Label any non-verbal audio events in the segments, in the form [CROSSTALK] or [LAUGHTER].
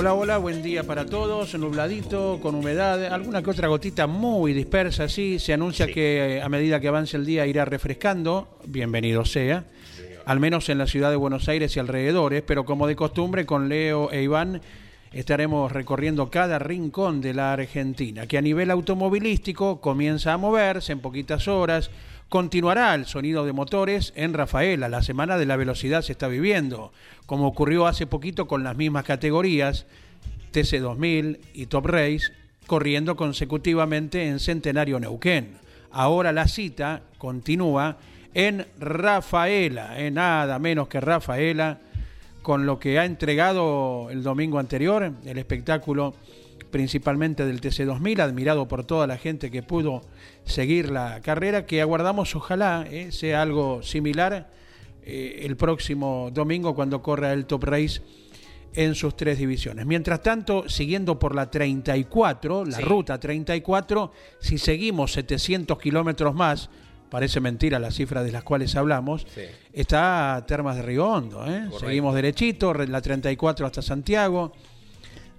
Hola, hola, buen día para todos. Nubladito, con humedad, alguna que otra gotita muy dispersa, sí. Se anuncia que eh, a medida que avance el día irá refrescando. Bienvenido sea. Al menos en la ciudad de Buenos Aires y alrededores, pero como de costumbre, con Leo e Iván estaremos recorriendo cada rincón de la Argentina, que a nivel automovilístico comienza a moverse en poquitas horas. Continuará el sonido de motores en Rafaela. La semana de la velocidad se está viviendo, como ocurrió hace poquito con las mismas categorías, TC2000 y Top Race, corriendo consecutivamente en Centenario Neuquén. Ahora la cita continúa en Rafaela, en nada menos que Rafaela con lo que ha entregado el domingo anterior, el espectáculo principalmente del TC2000, admirado por toda la gente que pudo seguir la carrera, que aguardamos ojalá eh, sea algo similar eh, el próximo domingo cuando corra el Top Race en sus tres divisiones. Mientras tanto, siguiendo por la 34, la ruta 34, si seguimos 700 kilómetros más, parece mentira la cifra de las cuales hablamos, está Termas de Río Hondo. ¿eh? Seguimos derechito, la 34 hasta Santiago,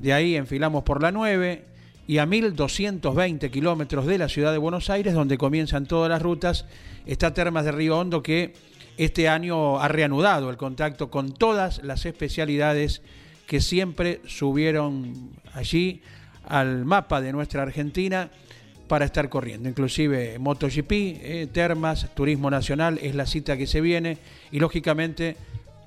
de ahí enfilamos por la 9 y a 1220 kilómetros de la ciudad de Buenos Aires, donde comienzan todas las rutas, está Termas de Río Hondo que este año ha reanudado el contacto con todas las especialidades que siempre subieron allí al mapa de nuestra Argentina para estar corriendo. Inclusive MotoGP, eh, Termas, Turismo Nacional es la cita que se viene y lógicamente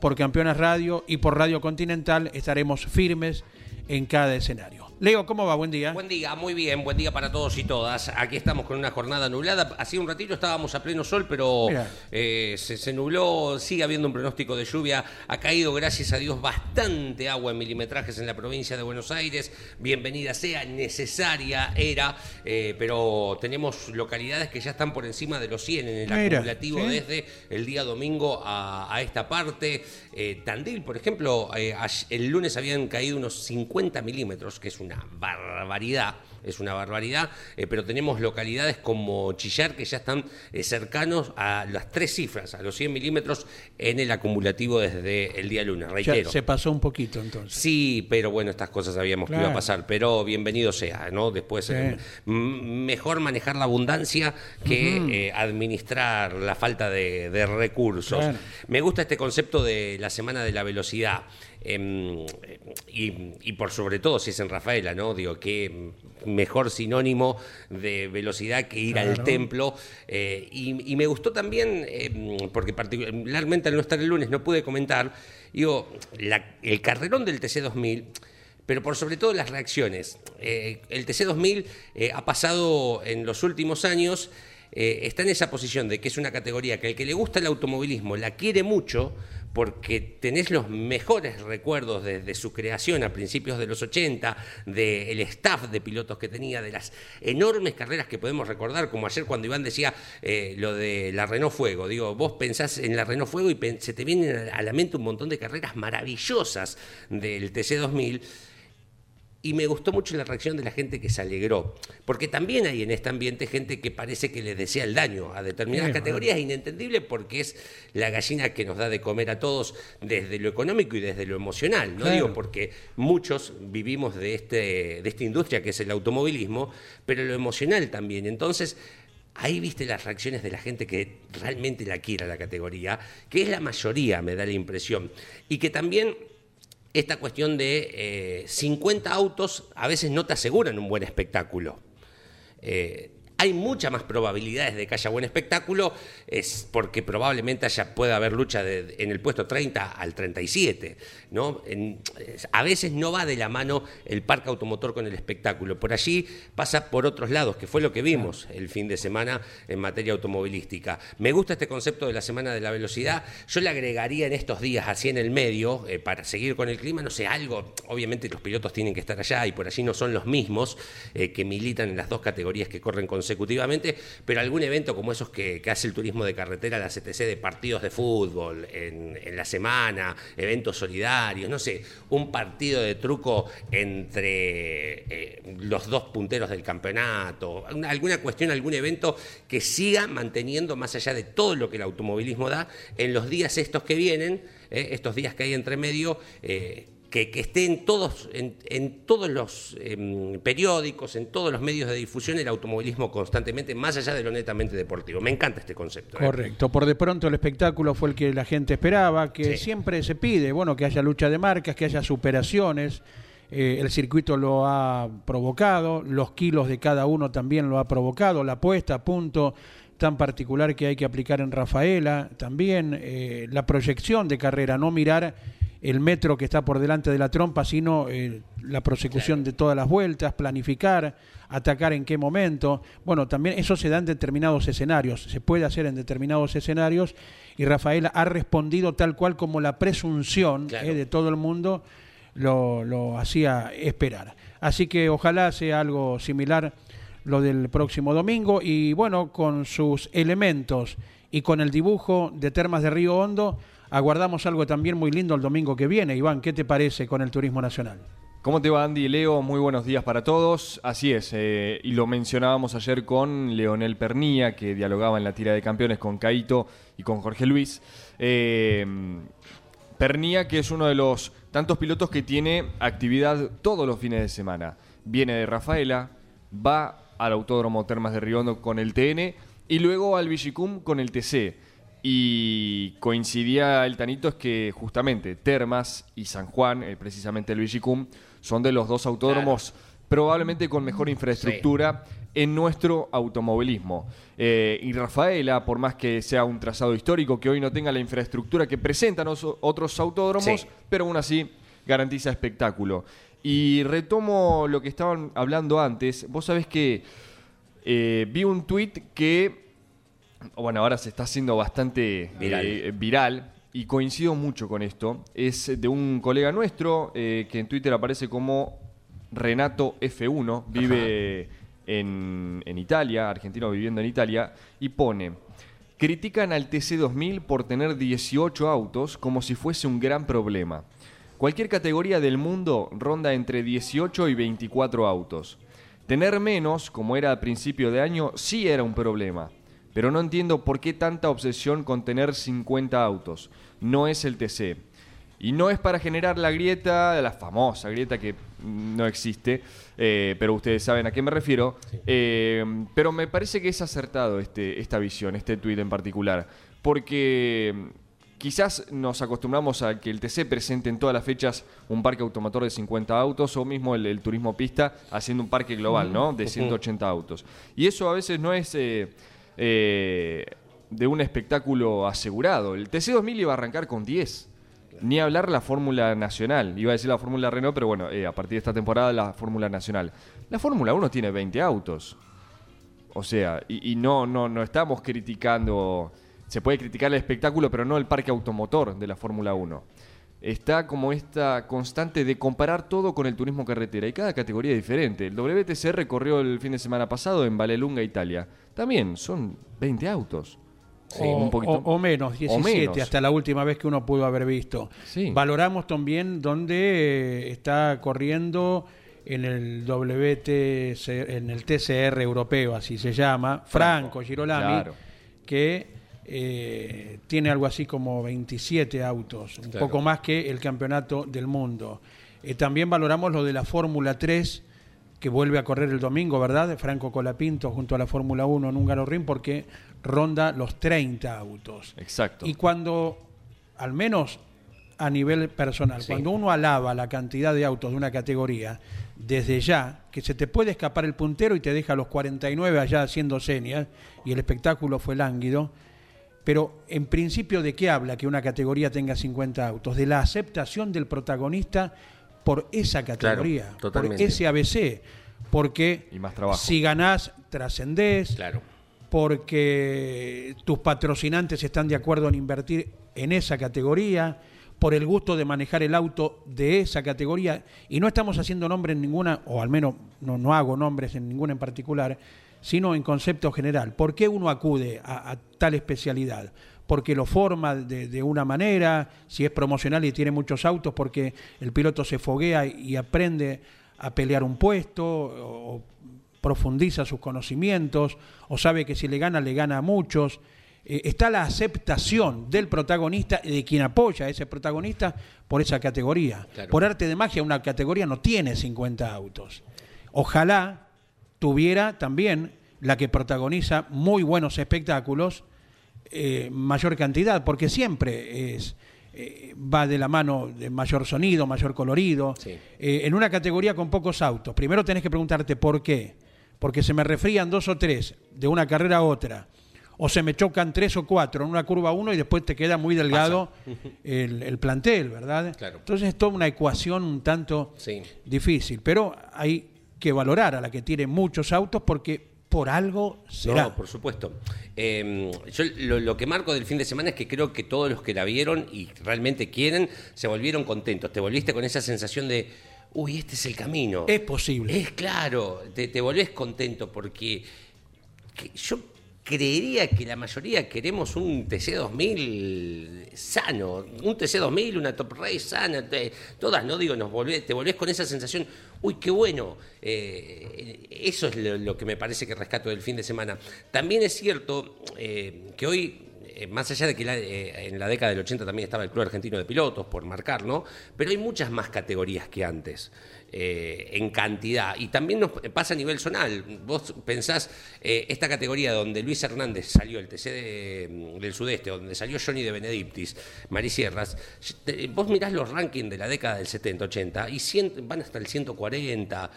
por Campeones Radio y por Radio Continental estaremos firmes en cada escenario. Leo, ¿cómo va? Buen día. Buen día, muy bien, buen día para todos y todas. Aquí estamos con una jornada nublada. Hacía un ratito estábamos a pleno sol, pero eh, se, nubló, sigue habiendo un pronóstico de lluvia. Ha caído, gracias a Dios, bastante agua en milimetrajes en la provincia de Buenos Aires. Bienvenida sea, necesaria era, eh, pero tenemos localidades que ya están por encima de los 100 en el acumulativo desde el día domingo a, esta parte. Eh, Tandil, por ejemplo, el lunes habían caído unos 50 milímetros, que es una barbaridad, es una barbaridad, eh, pero tenemos localidades como Chillar que ya están eh, cercanos a las tres cifras, a los 100 milímetros en el acumulativo desde el día lunes, reitero. se pasó un poquito entonces. Sí, pero bueno, estas cosas sabíamos que iba a pasar, pero bienvenido sea, ¿no? Después, eh, mejor manejar la abundancia que administrar la falta de, recursos. Me gusta este concepto de la semana de la velocidad. Em, y, por sobre todo si es en Rafaela, ¿no? Digo, qué mejor sinónimo de velocidad que ir al templo. Eh, y, me gustó también, em, porque particularmente al no estar el lunes no pude comentar, digo, el carrerón del TC2000 pero por sobre todo las reacciones. Eh, el TC2000 eh, ha pasado en los últimos años, está en esa posición de que es una categoría que al que le gusta el automovilismo la quiere mucho, porque tenés los mejores recuerdos desde su creación a principios de los 80, del staff de pilotos que tenía, de las enormes carreras que podemos recordar, como ayer cuando Iván decía eh, lo de la Renault Fuego. Digo, vos pensás en la Renault Fuego y se te vienen a la mente un montón de carreras maravillosas del TC2000 y me gustó mucho la reacción de la gente que se alegró, porque también hay en este ambiente gente que parece que le desea el daño a determinadas categorías, inentendible porque es la gallina que nos da de comer a todos desde lo económico y desde lo emocional, no digo porque muchos vivimos de, este, de esta industria que es el automovilismo, pero lo emocional también. Entonces, ahí viste las reacciones de la gente que realmente la quiere la categoría, que es la mayoría, me da la impresión, y que también esta cuestión de 50 eh, autos a veces no te aseguran un buen espectáculo. Eh, hay muchas más probabilidades de que haya buen espectáculo, es porque probablemente haya, pueda haber lucha en el puesto 30 al 37. ¿no? a veces no va de la mano el parque automotor con el espectáculo. Por allí pasa por otros lados, que fue lo que vimos el fin de semana en materia automovilística. Me gusta este concepto de la semana de la velocidad. Yo le agregaría en estos días, así en el medio, eh, para seguir con el clima, no sé, algo. Obviamente los pilotos tienen que estar allá y por allí no son los mismos eh, que militan en las dos categorías que corren con consecutivamente, pero algún evento como esos que, hace el turismo de carretera, la CTC de partidos de fútbol en, la semana, eventos solidarios, no sé, un partido de truco entre eh, los dos punteros del campeonato, alguna cuestión, algún evento que siga manteniendo más allá de todo lo que el automovilismo da en los días estos que vienen, eh, estos días que hay entre medio, eh, que, estén todos, en, todos los em, periódicos, en todos los medios de difusión, el automovilismo constantemente, más allá de lo netamente deportivo. Me encanta este concepto. ¿eh? Correcto. Por de pronto el espectáculo fue el que la gente esperaba, que siempre se pide, bueno, que haya lucha de marcas, que haya superaciones. Eh, el circuito lo ha provocado, los kilos de cada uno también lo ha provocado, la puesta a punto tan particular que hay que aplicar en Rafaela, también eh, la proyección de carrera, no mirar el metro que está por delante de la trompa, sino eh, la prosecución de todas las vueltas, planificar, atacar en qué momento. Bueno, también eso se da en determinados escenarios, se puede hacer en determinados escenarios y Rafaela ha respondido tal cual como la presunción eh, de todo el mundo lo, lo hacía esperar. Así que ojalá sea algo similar lo del próximo domingo y bueno, con sus elementos y con el dibujo de Termas de Río Hondo, aguardamos algo también muy lindo el domingo que viene. Iván, ¿qué te parece con el turismo nacional? ¿Cómo te va Andy y Leo? Muy buenos días para todos. Así es, eh, y lo mencionábamos ayer con Leonel Pernía, que dialogaba en la tira de campeones con Caito y con Jorge Luis. Eh, Pernía, que es uno de los tantos pilotos que tiene actividad todos los fines de semana. Viene de Rafaela, va al Autódromo Termas de Riondo con el TN y luego al Vigicum con el TC. Y coincidía el Tanito es que justamente Termas y San Juan, eh, precisamente el Vigicum, son de los dos autódromos probablemente con mejor infraestructura en nuestro automovilismo. Eh, y Rafaela, por más que sea un trazado histórico, que hoy no tenga la infraestructura que presentan otros autódromos, pero aún así garantiza espectáculo. Y retomo lo que estaban hablando antes. Vos sabés que eh, vi un tuit que bueno, ahora se está haciendo bastante eh, viral. y coincido mucho con esto. Es de un colega nuestro eh, que en Twitter aparece como Renato F1, vive en, en, Italia, argentino viviendo en Italia, y pone, critican al TC2000 por tener 18 autos como si fuese un gran problema. Cualquier categoría del mundo ronda entre 18 y 24 autos. Tener menos, como era a principio de año, sí era un problema. Pero no entiendo por qué tanta obsesión con tener 50 autos. No es el TC. Y no es para generar la grieta, la famosa grieta que no existe, eh, pero ustedes saben a qué me refiero. Eh, pero me parece que es acertado este, esta visión, este tuit en particular. Porque mm, quizás nos acostumbramos a que el TC presente en todas las fechas un parque automotor de 50 autos o mismo el, turismo pista haciendo un parque global, ¿no? De 180 autos. Y eso a veces no es... Eh, eh, de un espectáculo asegurado. El TC2000 iba a arrancar con 10. Ni hablar la Fórmula Nacional. Iba a decir la Fórmula Renault, pero bueno, eh, a partir de esta temporada la Fórmula Nacional. La Fórmula 1 tiene 20 autos. O sea, y, no, no, no estamos criticando. Se puede criticar el espectáculo, pero no el parque automotor de la Fórmula 1. Está como esta constante de comparar todo con el turismo carretera y cada categoría es diferente. El WTC recorrió el fin de semana pasado en Valelunga, Italia también son 20 autos. o, menos, 17, hasta la última vez que uno pudo haber visto. Valoramos también dónde eh, está corriendo en el WTC, en el TCR europeo, así se llama, Franco, Girolami, que eh, tiene algo así como 27 autos, un poco más que el campeonato del mundo. Eh, también valoramos lo de la Fórmula 3 que vuelve a correr el domingo, ¿verdad? Franco Colapinto junto a la Fórmula 1 en un Ring porque ronda los 30 autos. Exacto. Y cuando, al menos a nivel personal, cuando uno alaba la cantidad de autos de una categoría, desde ya, que se te puede escapar el puntero y te deja los 49 allá haciendo señas, y el espectáculo fue lánguido, pero en principio de qué habla que una categoría tenga 50 autos? De la aceptación del protagonista por esa categoría, por ese ABC, porque si ganás trascendés, claro. porque tus patrocinantes están de acuerdo en invertir en esa categoría, por el gusto de manejar el auto de esa categoría, y no estamos haciendo nombres en ninguna, o al menos no, no hago nombres en ninguna en particular, sino en concepto general. ¿Por qué uno acude a, tal especialidad? Porque lo forma de, una manera, si es promocional y tiene muchos autos, porque el piloto se foguea y aprende a pelear un puesto, o, profundiza sus conocimientos, o sabe que si le gana, le gana a muchos. Eh, está la aceptación del protagonista y de quien apoya a ese protagonista por esa categoría. Por arte de magia, una categoría no tiene 50 autos. Ojalá tuviera también la que protagoniza muy buenos espectáculos, eh, mayor cantidad, porque siempre es, eh, va de la mano de mayor sonido, mayor colorido. Eh, en una categoría con pocos autos, primero tenés que preguntarte por qué. Porque se me refrían dos o tres de una carrera a otra, o se me chocan tres o cuatro en una curva uno y después te queda muy delgado [LAUGHS] el, plantel, ¿verdad? Entonces es toda una ecuación un tanto difícil, pero hay que valorar a la que tiene muchos autos porque por algo será. No, por supuesto. Em, yo lo, que marco del fin de semana es que creo que todos los que la vieron y realmente quieren se volvieron contentos. Te volviste con esa sensación de, uy, este es el camino. Es posible. Es claro, te, te volvés contento porque yo creería que la mayoría queremos un TC2000 sano, un TC2000, una Top Race sana, todas, ¿no? Digo, nos te volvés con esa sensación, uy, qué bueno. Eh, eso es lo, que me parece que rescato del fin de semana. También es cierto eh, que hoy eh, más allá de que en la década del 80 también estaba el Club Argentino de Pilotos, por marcar, ¿no? Pero hay muchas más categorías que antes. Eh, en cantidad. Y también nos pasa a nivel zonal. Vos pensás, eh, esta categoría donde Luis Hernández salió, el TC mm, del sudeste, donde salió Johnny de Benedictis, Marisierras, vos mirás los rankings de la década del 70, 80 y van hasta el 140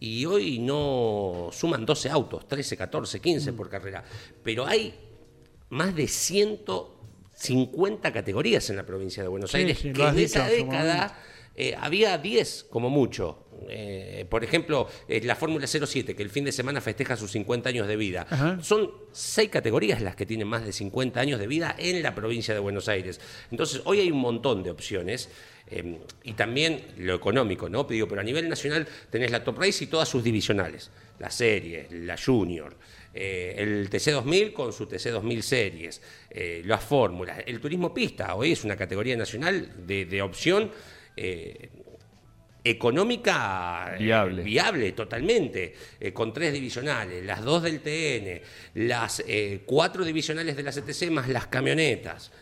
y hoy no suman 12 autos, 13, 14, 15 por carrera, pero hay más de 150 categorías en la provincia de Buenos Aires que en esa década eh, había 10 como mucho. Eh, por ejemplo, eh, la Fórmula 07, que el fin de semana festeja sus 50 años de vida. Son seis categorías las que tienen más de 50 años de vida en la provincia de Buenos Aires. Entonces, hoy hay un montón de opciones. y también lo económico, ¿no? Digo, pero a nivel nacional tenés la Top Race y todas sus divisionales. La serie, la Junior, el TC2000 con su TC2000 series, las fórmulas, el turismo pista, hoy es una categoría nacional de, de opción eh, económica eh, viable, totalmente, eh, con tres divisionales, las dos del TN, las cuatro divisionales de la CTC más las camionetas.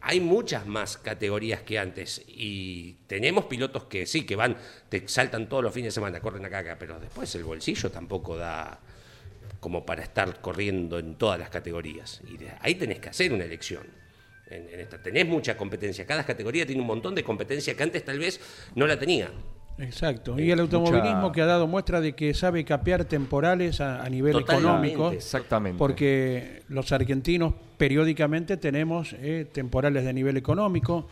hay muchas más categorías que antes y tenemos pilotos que sí, que van, te saltan todos los fines de semana, corren acá, acá, pero después el bolsillo tampoco da como para estar corriendo en todas las categorías. Y ahí tenés que hacer una elección en, esta. Tenés mucha competencia. Cada categoría tiene un montón de competencia que antes tal vez no la tenía. Exacto. Y el automovilismo que ha dado muestra de que sabe capear temporales a, nivel económico. Exactamente. Porque los argentinos periódicamente tenemos eh, temporales de nivel económico,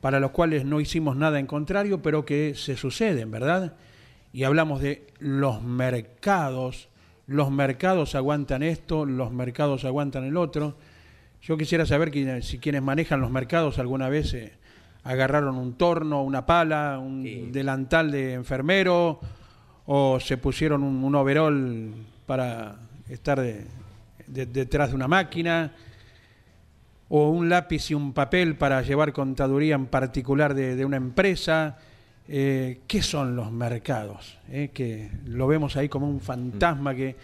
para los cuales no hicimos nada en contrario, pero que se suceden, ¿verdad? Y hablamos de los mercados. Los mercados aguantan esto, los mercados aguantan el otro. Yo quisiera saber si quienes manejan los mercados alguna vez eh, agarraron un torno, una pala, un delantal de enfermero o se pusieron un, overol para estar detrás de una máquina o un lápiz y un papel para llevar contaduría en particular de, una empresa. Eh, ¿Qué son los mercados? Eh, que lo vemos ahí como un fantasma que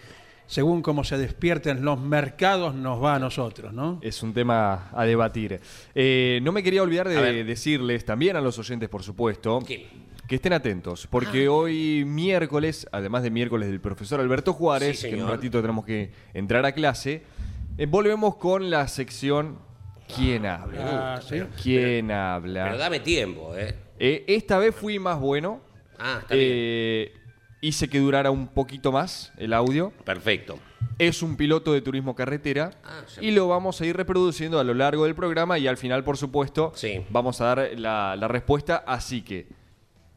según cómo se despierten los mercados, nos va a nosotros, ¿no? Es un tema a debatir. Eh, no me quería olvidar de decirles también a los oyentes, por supuesto, que estén atentos, porque hoy miércoles, además de miércoles del profesor Alberto Juárez, Sí, que en un ratito tenemos que entrar a clase, eh, volvemos con la sección ¿Quién habla? Ah, ¿sí? ¿Quién Pero habla? dame tiempo, ¿eh? Eh, esta vez fui más bueno. Ah, está bien. Eh, hice que durara un poquito más el audio. Perfecto. Es un piloto de turismo carretera Ah, y lo vamos a ir reproduciendo a lo largo del programa y al final, por supuesto, Sí. vamos a dar la, la respuesta. Así que,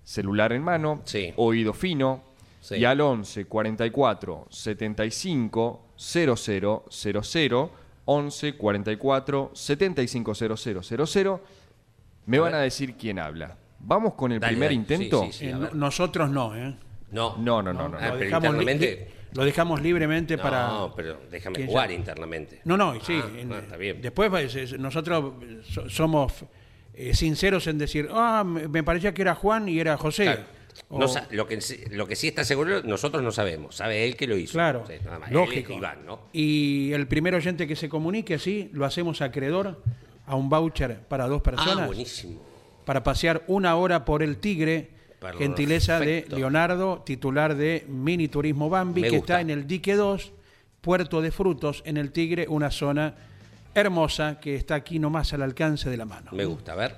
celular en mano, Sí. oído fino Sí. y al 11 44 75 00 00 11 44 75 00 00 me A van a decir quién habla. Vamos con el Dale, primer dale. intento. Sí, sí, sí. Eh, no- nosotros no, ¿eh? No. No, no, no, no. Ah, dejamos internamente- lo dejamos libremente No, para... pero déjame jugar ya- internamente. No, no, sí. Ah, en- ah, está bien. Después pues, es- nosotros so- somos eh, sinceros en decir, ah, me me parecía que era Juan y era José. Claro. O- No sa- lo, que, sí- lo que sí está seguro, nosotros no sabemos. Sabe él que lo hizo. Claro, Sí, nada más. Lógico. Iván, ¿no? Y el primer oyente que se comunique así, lo hacemos acreedor a un voucher para dos personas Ah, buenísimo. Para pasear una hora por el Tigre, Perfecto. gentileza de Leonardo, titular de Mini Turismo Bambi, Me que gusta. está en el Dique 2, Puerto de Frutos, en el Tigre, una zona hermosa que está aquí nomás al alcance de la mano. Me gusta, a ver.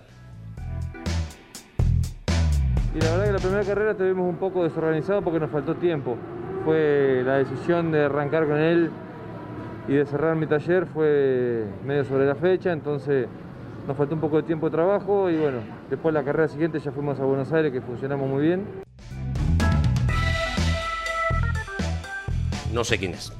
Y la verdad que la primera carrera estuvimos un poco desorganizados porque nos faltó tiempo. Fue la decisión de arrancar con él y de cerrar mi taller fue medio sobre la fecha, entonces nos faltó un poco de tiempo de trabajo y bueno, después la carrera siguiente ya fuimos a Buenos Aires que funcionamos muy bien. No sé quién es.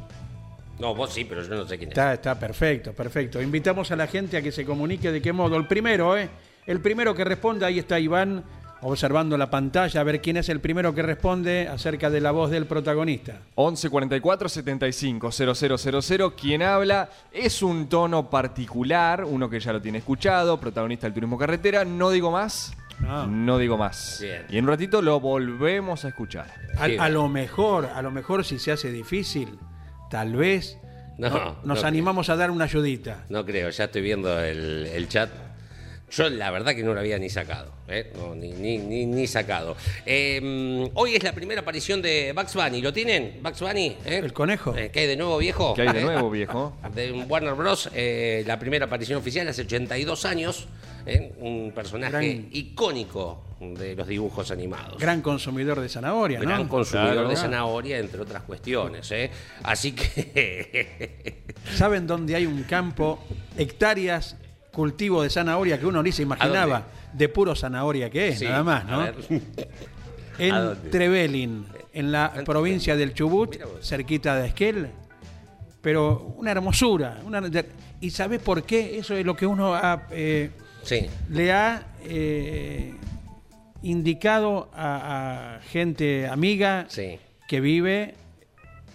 No, vos sí, pero yo no sé quién es. Está, está perfecto, perfecto. Invitamos a la gente a que se comunique de qué modo. El primero, ¿eh? El primero que responda, ahí está Iván observando la pantalla, a ver quién es el primero que responde acerca de la voz del protagonista. 11 44 75 0000. Quien habla es un tono particular, uno que ya lo tiene escuchado, protagonista del turismo carretera. No digo más. No. No digo más. Bien. Y en un ratito lo volvemos a escuchar. A, lo mejor, a lo mejor si se hace difícil, tal vez No, no- nos no animamos a dar una ayudita. No creo, ya estoy viendo el, el chat. Yo la verdad que no lo había ni sacado, ¿eh? No, ni, ni, ni, ni sacado. Eh, hoy es la primera aparición de Bugs Bunny, ¿lo tienen? Bugs Bunny, ¿eh? ¿El conejo? Eh, ¿Qué hay de nuevo, viejo? ¿Qué hay de [LAUGHS] nuevo, viejo? De Warner Bros., eh, la primera aparición oficial hace 82 años, ¿eh? un personaje Gran- icónico de los dibujos animados. Gran consumidor de zanahoria, Gran ¿no? consumidor Claro. de zanahoria, entre otras cuestiones. ¿eh? Así que [LAUGHS] ¿Saben dónde hay un campo, hectáreas, cultivo de zanahoria que uno ni se imaginaba de puro zanahoria que es, Sí, nada más, ¿no? ver. ¿A En? Trevelin, en la provincia del Chubut, cerquita de Esquel. Pero una hermosura. una- ¿Y sabes por qué? Eso es lo que uno ha, eh, Sí, le ha eh, indicado a, a gente amiga sí. que vive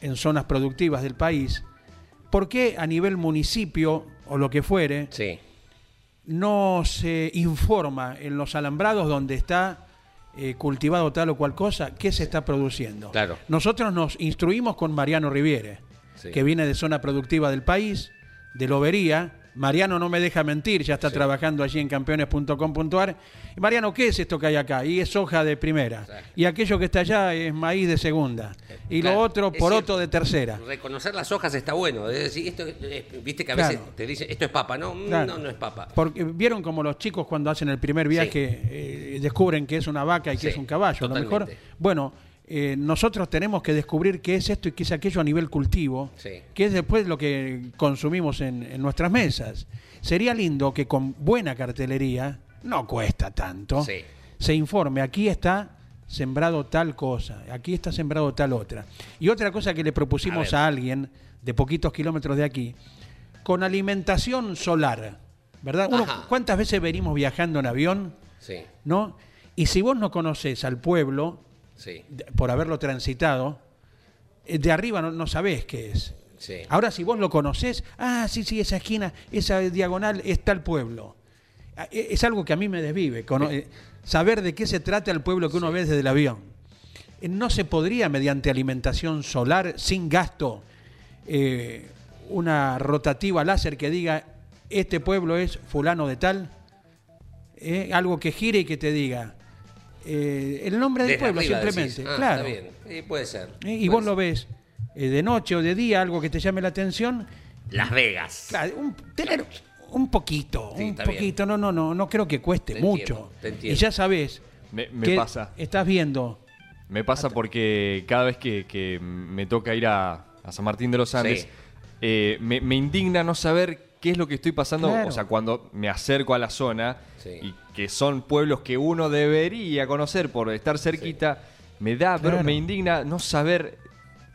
en zonas productivas del país. ¿Por qué a nivel municipio o lo que fuere Sí, no se informa en los alambrados donde está eh, cultivado tal o cual cosa qué se está produciendo? Claro. Nosotros nos instruimos con Mariano Riviere, Sí. que viene de zona productiva del país, de Lobería. Mariano no me deja mentir, ya está trabajando allí en campeones.com.ar. Mariano, ¿qué es esto que hay acá? Y es soja de primera. Y aquello que está allá es maíz de segunda. Y Claro, lo otro, poroto de tercera. Reconocer las hojas está bueno. Es decir, esto, viste que a Claro. veces te dicen, esto es papa, no, Mm, Claro. no, no es papa. Porque vieron como los chicos cuando hacen el primer viaje eh, descubren que es una vaca y que Sí, es un caballo. A lo mejor, bueno, eh, nosotros tenemos que descubrir qué es esto y qué es aquello a nivel cultivo, Sí. que es después lo que consumimos en, en nuestras mesas. Sería lindo que con buena cartelería, no cuesta tanto, Sí. se informe, aquí está sembrado tal cosa, aquí está sembrado tal otra. Y otra cosa que le propusimos A alguien de poquitos kilómetros de aquí, con alimentación solar, ¿verdad? Uno. ¿Cuántas veces venimos viajando en avión, Sí, no? Y si vos no conoces al pueblo, sí, de- por haberlo transitado, eh, de arriba no, no sabés qué es. sí. Ahora si vos lo conocés, ah, sí, sí, esa esquina, esa diagonal está el pueblo. Ah, e- Es algo que a mí me desvive, eh, saber de qué se trata el pueblo que uno ve desde el avión. Eh, No se podría, mediante alimentación solar, sin gasto, eh, una rotativa láser que diga, este pueblo es fulano de tal, Eh, algo que gire y que te diga, eh, el nombre del Desde pueblo, arriba simplemente. decís. Ah, claro. Está bien. Sí, puede ser. Eh, Y Puede vos ser. lo ves eh, de noche o de día, algo que te llame la atención. Las Vegas. Claro, un- tener un poquito, Sí, un está bien. poquito, no, no, no, no creo que cueste Te mucho. entiendo, te entiendo. Y ya sabes Me, me que pasa. estás viendo. Me pasa porque cada vez que, que me toca ir a, a San Martín de los Andes, Sí. eh, me, me indigna no saber qué es lo que estoy pasando. Claro. O sea, cuando me acerco a la zona Sí. y que son pueblos que uno debería conocer por estar cerquita, me da, pero me indigna no saber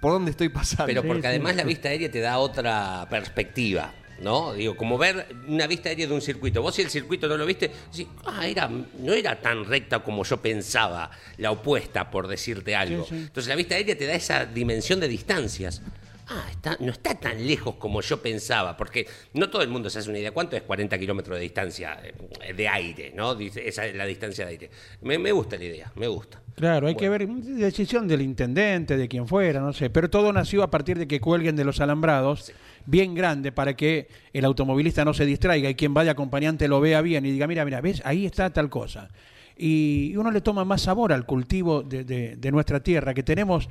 por dónde estoy pasando. Pero porque sí, además sí. la vista aérea te da otra perspectiva. ¿No? Digo, como ver una vista aérea de un circuito. Vos si el circuito no lo viste, decís, ah, era, no era tan recta como yo pensaba, la opuesta, por decirte algo. Sí, sí. Entonces la vista aérea te da esa dimensión de distancias. Ah, está, no está tan lejos como yo pensaba, porque no todo el mundo se hace una idea. ¿Cuánto es 40 kilómetros de distancia eh, de aire? ¿no? Esa es la distancia de aire. Me, me gusta la idea, me gusta. Claro, hay que ver decisión del intendente, de quien fuera, no sé. Pero todo nació a partir de que cuelguen de los alambrados, bien grande, para que el automovilista no se distraiga y quien vaya acompañante lo vea bien y diga, mira, mira, ves, ahí está tal cosa. Y uno le toma más sabor al cultivo de, de- de nuestra tierra, que tenemos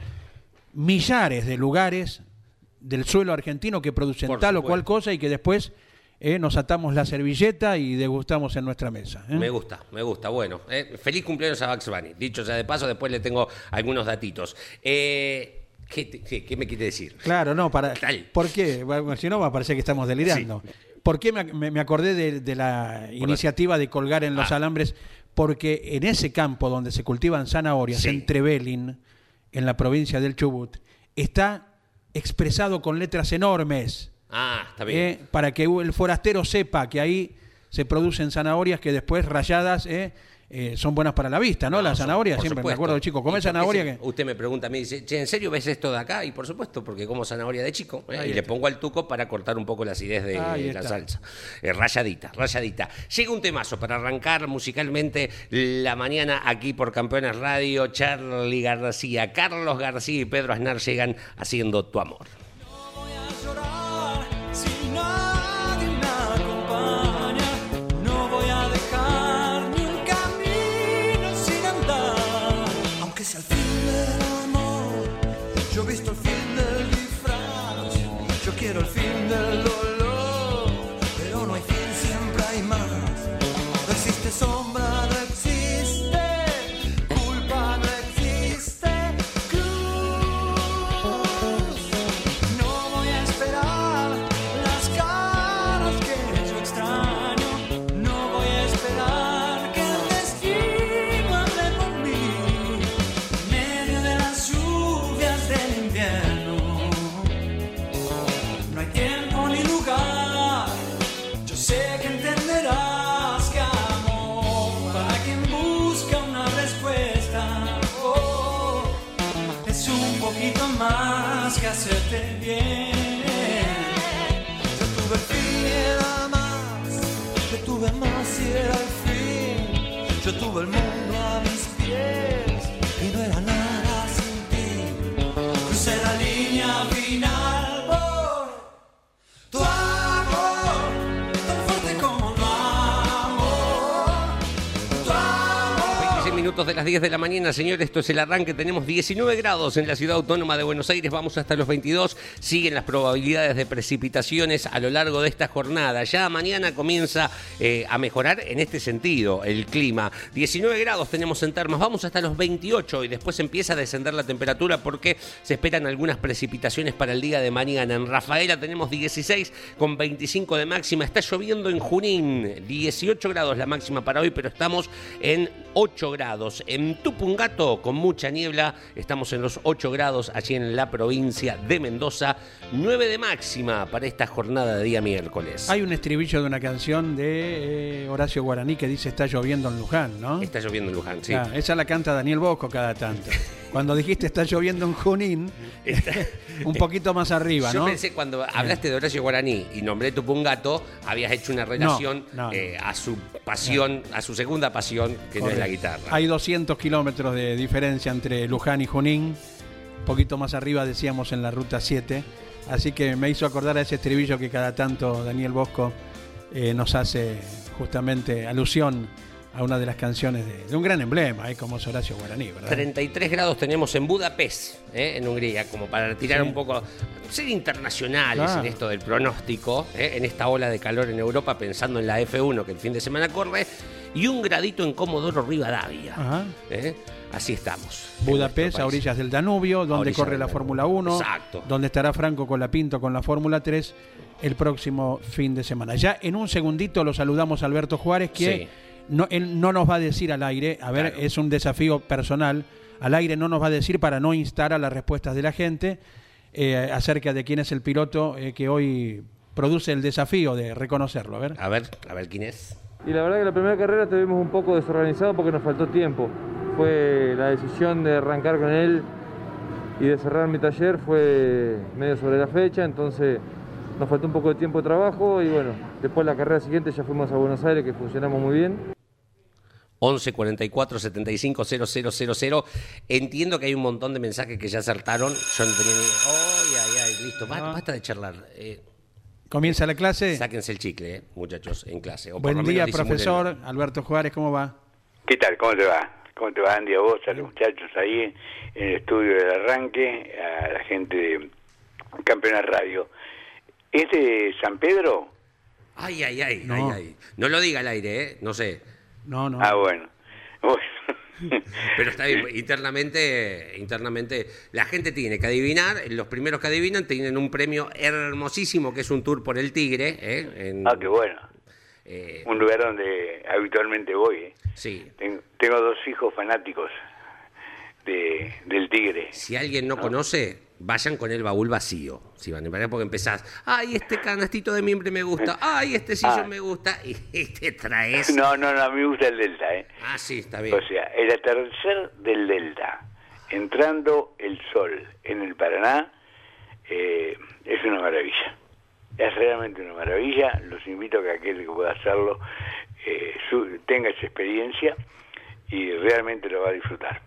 millares de lugares del suelo argentino que producen Por tal o cual cosa y que después eh, nos atamos la servilleta y degustamos en nuestra mesa. ¿eh? Me gusta, me gusta. Bueno, eh, feliz cumpleaños a Bugs Bunny. Dicho sea de paso, después le tengo algunos datitos. ¿qué, te- qué- qué me quiere decir? Claro, no, para. Dale. ¿Por qué? Bueno, si no, va a parecer que estamos delirando. ¿Por qué me, me- me acordé de, de la iniciativa de colgar en los Ah. alambres? Porque en ese campo donde se cultivan zanahorias, Sí. en Trevelin, en la provincia del Chubut, está expresado con letras enormes. Ah, está bien. ¿eh? para que el forastero sepa que ahí se producen zanahorias que después rayadas eh, eh, son buenas para la vista, ¿no? No, son- zanahorias, por siempre me supuesto. acuerdo, chico, ¿Y come zanahoria se- que... Usted me pregunta a mí, dice, che, ¿en serio ves esto de acá? Y por supuesto, porque como zanahoria de chico. ¿eh? Y le pongo al tuco para cortar un poco la acidez de Ahí la está. salsa. Eh, rayadita, rayadita. Llega un temazo para arrancar musicalmente la mañana aquí por Campeones Radio. Charlie García, Carlos García y Pedro Aznar llegan haciendo Tu Amor. El fin de las 10 de la mañana, señores, esto es el arranque. Tenemos 19 grados en la ciudad autónoma de Buenos Aires, vamos hasta los 22. Siguen las probabilidades de precipitaciones a lo largo de esta jornada. Ya mañana comienza eh, a mejorar en este sentido el clima. 19 grados tenemos en Termas, vamos hasta los 28 y después empieza a descender la temperatura porque se esperan algunas precipitaciones para el día de mañana. En Rafaela tenemos 16 con 25 de máxima. Está lloviendo en Junín, 18 grados la máxima para hoy, pero estamos en 8 grados. En Tupungato, con mucha niebla, estamos en los 8 grados allí en la provincia de Mendoza. 9 de máxima para esta jornada de día miércoles. Hay un estribillo de una canción de eh, Horacio Guaraní que dice está lloviendo en Luján, ¿no? Está lloviendo en Luján, sí. Ah, esa la canta Daniel Bosco cada tanto. [LAUGHS] Cuando dijiste está lloviendo en Junín, [LAUGHS] un poquito más arriba, Yo ¿no? pensé cuando hablaste de Horacio Guaraní y nombré Tupungato, habías hecho una relación no, no. eh, a su pasión, a su segunda pasión, que no es la guitarra. Hay 200 kilómetros de diferencia entre Luján y Junín, un poquito más arriba decíamos en la ruta 7, así que me hizo acordar a ese estribillo que cada tanto Daniel Bosco eh, nos hace justamente alusión a una de las canciones de, de un gran emblema, ¿eh? como es Horacio Guaraní, ¿verdad? 33 grados tenemos en Budapest, ¿eh? en Hungría, como para tirar Sí. un poco, ser internacionales Claro. en esto del pronóstico, ¿eh? en esta ola de calor en Europa, pensando en la F1 que el fin de semana corre, y un gradito en Comodoro Rivadavia. Ajá. ¿eh? Así estamos. Budapest, a orillas del Danubio, donde corre la. Fórmula 1, Exacto. donde estará Franco con la Pinto con la Fórmula 3 el próximo fin de semana. Ya en un segundito lo saludamos a Alberto Juárez, que Sí. No, él no nos va a decir al aire, a ver, Claro. es un desafío personal, al aire no nos va a decir para no instar a las respuestas de la gente eh, acerca de quién es el piloto eh, que hoy produce el desafío de reconocerlo. A ver. A ver, a ver quién es. Y la verdad que la primera carrera estuvimos un poco desorganizados porque nos faltó tiempo. Fue la decisión de arrancar con él y de cerrar mi taller fue medio sobre la fecha, entonces nos faltó un poco de tiempo de trabajo y bueno, después la carrera siguiente ya fuimos a Buenos Aires que funcionamos muy bien. 11 44 75 000. Entiendo que hay un montón de mensajes que ya acertaron. Yo no tenía ni. ¡Ay, ay, ay! Listo, ba- basta de charlar. Eh, Comienza la clase. sáquense el chicle, eh, muchachos, en clase. O Buen día, profesor. Alberto Juárez, ¿cómo va? ¿Qué tal? ¿Cómo te va? ¿Cómo te va, Andy? A vos, a los muchachos ahí en el estudio del arranque, a la gente de Campeonato Radio. ¿Es de San Pedro? Ay, ay, ay, No. ay, ay. No lo diga al aire, ¿eh? No sé. No, no. Ah, bueno. Bueno. [LAUGHS] Pero está bien, internamente, internamente la gente tiene que adivinar, los primeros que adivinan tienen un premio hermosísimo que es un tour por el Tigre, ¿eh? En- ah, qué bueno. eh, Un lugar donde habitualmente voy. ¿eh? sí. Tengo, tengo dos hijos fanáticos de, del Tigre. Si alguien no conoce, vayan con el baúl vacío. Si van a porque empezás, ay, este canastito de miembro me gusta, ay, este sillón Ah. me gusta, [LAUGHS] y te traes. No, no, no, a mí me gusta el Delta. ¿eh? Ah, sí, está bien. O sea, el atardecer del Delta, entrando el sol en el Paraná, eh, es una maravilla. Es realmente una maravilla. Los invito a que aquel que pueda hacerlo eh, su- tenga esa experiencia y realmente lo va a disfrutar.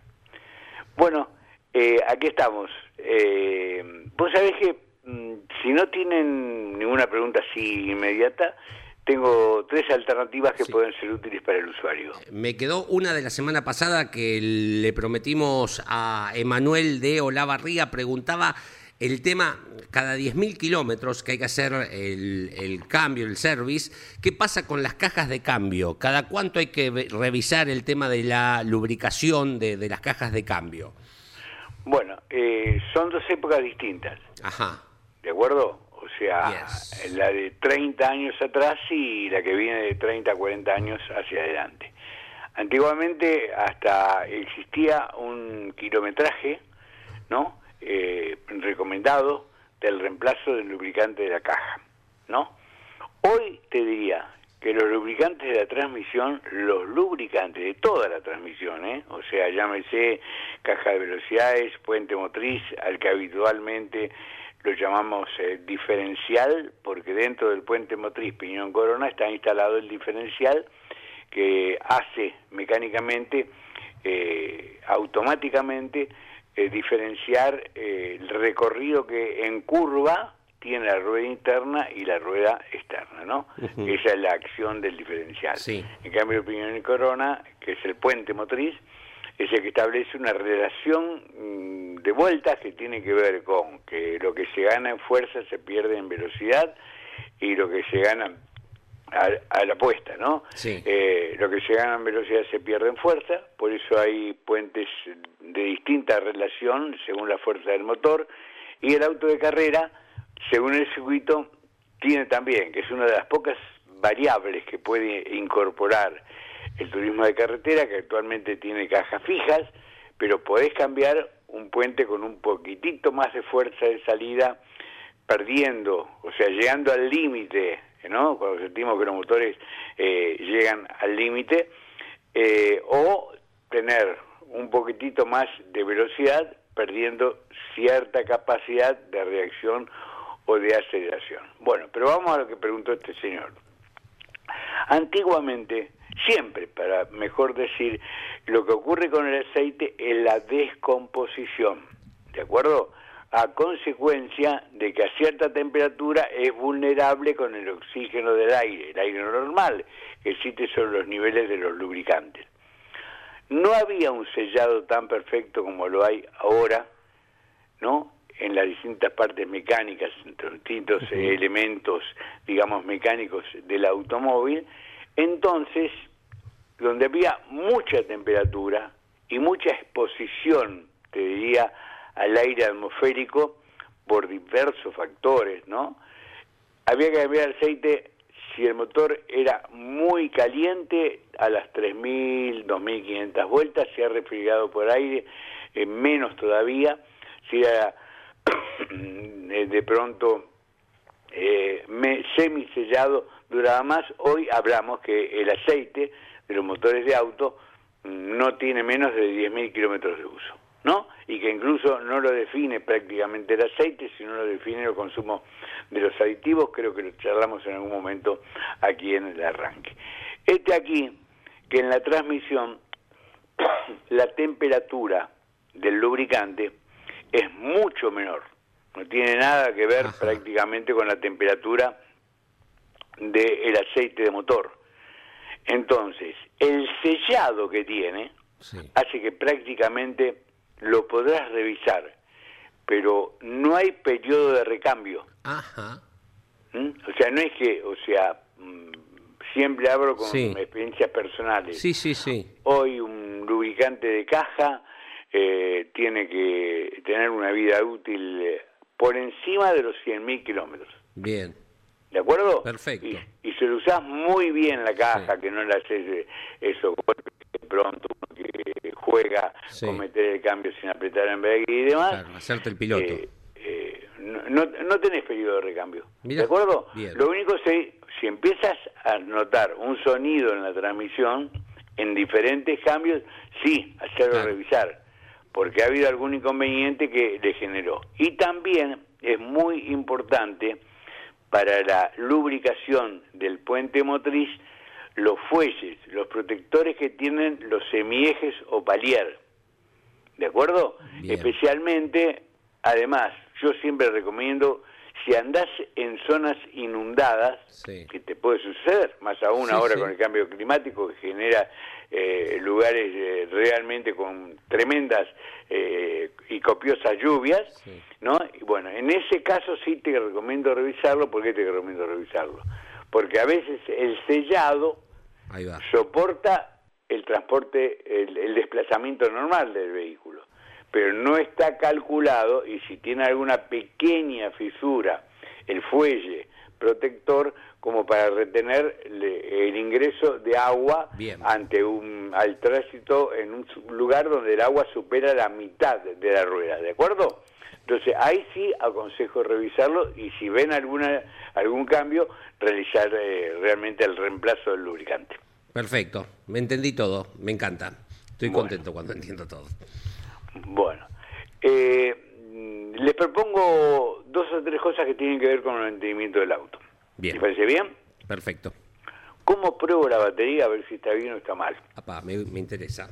Bueno, eh, aquí estamos. Eh, Vos sabés que mm, si no tienen ninguna pregunta así inmediata, tengo tres alternativas que Sí. pueden ser útiles para el usuario. Me quedó una de la semana pasada que le prometimos a Emanuel de Olavarría, preguntaba el tema, cada 10.000 kilómetros que hay que hacer el, el cambio, el service, ¿qué pasa con las cajas de cambio? ¿Cada cuánto hay que revisar el tema de la lubricación de, de las cajas de cambio? Bueno, eh, son dos épocas distintas, Ajá, ¿de acuerdo? O sea, Yes. la de 30 años atrás y la que viene de 30 a 40 años hacia adelante. Antiguamente hasta existía un kilometraje, ¿no? Eh, recomendado del reemplazo del lubricante de la caja, ¿no? Hoy te diría que los lubricantes de la transmisión, los lubricantes de toda la transmisión, ¿eh? o sea, llámese caja de velocidades, puente motriz, al que habitualmente lo llamamos eh, diferencial, porque dentro del puente motriz piñón corona está instalado el diferencial que hace mecánicamente, eh, automáticamente, eh, diferenciar eh, el recorrido que en curva tiene la rueda interna y la rueda externa, ¿no? Esa es la acción del diferencial. Sí. En cambio, el piñón y corona, que es el puente motriz, es el que establece una relación mm, de vueltas que tiene que ver con que lo que se gana en fuerza se pierde en velocidad y lo que se gana a, a la puesta, ¿no? Sí. Eh, lo que se gana en velocidad se pierde en fuerza, por eso hay puentes de distinta relación según la fuerza del motor y el auto de carrera, según el circuito, tiene también, que es una de las pocas variables que puede incorporar el turismo de carretera, que actualmente tiene cajas fijas, pero podés cambiar un puente con un poquitito más de fuerza de salida, perdiendo, o sea, llegando al límite, ¿no? Cuando sentimos que los motores eh, llegan al límite, eh, o tener un poquitito más de velocidad, perdiendo cierta capacidad de reacción o de aceleración. Bueno, pero vamos a lo que preguntó este señor. Antiguamente, siempre, para mejor decir, lo que ocurre con el aceite es la descomposición, ¿de acuerdo? a consecuencia de que a cierta temperatura es vulnerable con el oxígeno del aire, el aire normal que existe sobre los niveles de los lubricantes. No había un sellado tan perfecto como lo hay ahora, ¿no? En las distintas partes mecánicas, distintos eh, elementos, digamos, mecánicos del automóvil. Entonces, donde había mucha temperatura y mucha exposición, te diría, al aire atmosférico por diversos factores, ¿no? Había que cambiar aceite si el motor era muy caliente a las 3.000, 2.500 vueltas, si era refrigerado por aire, eh, menos todavía, si era de pronto eh, semisellado, duraba más. Hoy hablamos que el aceite de los motores de auto mm, no tiene menos de 10.000 kilómetros de uso, ¿no? Y que incluso no lo define prácticamente el aceite, sino lo define el consumo de los aditivos, creo que lo charlamos en algún momento aquí en el arranque. Este aquí, que en la transmisión [COUGHS] la temperatura del lubricante es mucho menor, no tiene nada que ver Ajá. prácticamente con la temperatura del aceite de motor. Entonces, el sellado que tiene Sí. hace que prácticamente lo podrás revisar, pero no hay periodo de recambio. Ajá. ¿m? O sea, no es que, o sea, mm, siempre hablo con Sí. experiencias personales. Sí, sí, sí. Hoy un lubricante de caja eh, tiene que tener una vida útil eh, por encima de los 100.000 kilómetros. Bien. ¿De acuerdo? Perfecto. Y, y si lo usás muy bien la caja, que no le haces eh, eso de pronto uno que juega Sí. con meter el cambio sin apretar el embrague y demás. Claro, hacerte el piloto. eh, eh, no, no, no tenés periodo de recambio. Mirá, ¿De acuerdo? bien. Lo único es si empiezas a notar un sonido en la transmisión, en diferentes cambios, sí, hacerlo Claro. revisar, porque ha habido algún inconveniente que le generó. Y también es muy importante para la lubricación del puente motriz los fuelles, los protectores que tienen los semiejes o palier. ¿De acuerdo? Bien. Especialmente, además, yo siempre recomiendo, si andás en zonas inundadas, Sí. que te puede suceder, más aún Sí, ahora sí. con el cambio climático que genera eh, lugares eh, realmente con tremendas eh, y copiosas lluvias. ¿no? Y bueno, en ese caso sí te recomiendo revisarlo. ¿Por qué te recomiendo revisarlo? Porque a veces el sellado Ahí va. soporta el transporte, el, el desplazamiento normal del vehículo, pero no está calculado y si tiene alguna pequeña fisura, el fuelle protector como para retener el ingreso de agua Bien. ante un al tránsito en un lugar donde el agua supera la mitad de la rueda, ¿de acuerdo? Entonces ahí sí aconsejo revisarlo y si ven alguna algún cambio realizar eh, realmente el reemplazo del lubricante. Perfecto. Me entendí todo. Me encanta. Estoy Bueno. contento cuando entiendo todo. Bueno, eh, mm, les propongo dos o tres cosas que tienen que ver con el mantenimiento del auto. Bien. ¿Les parece bien? Perfecto. ¿Cómo pruebo la batería a ver si está bien o está mal? Apá, me, me interesa.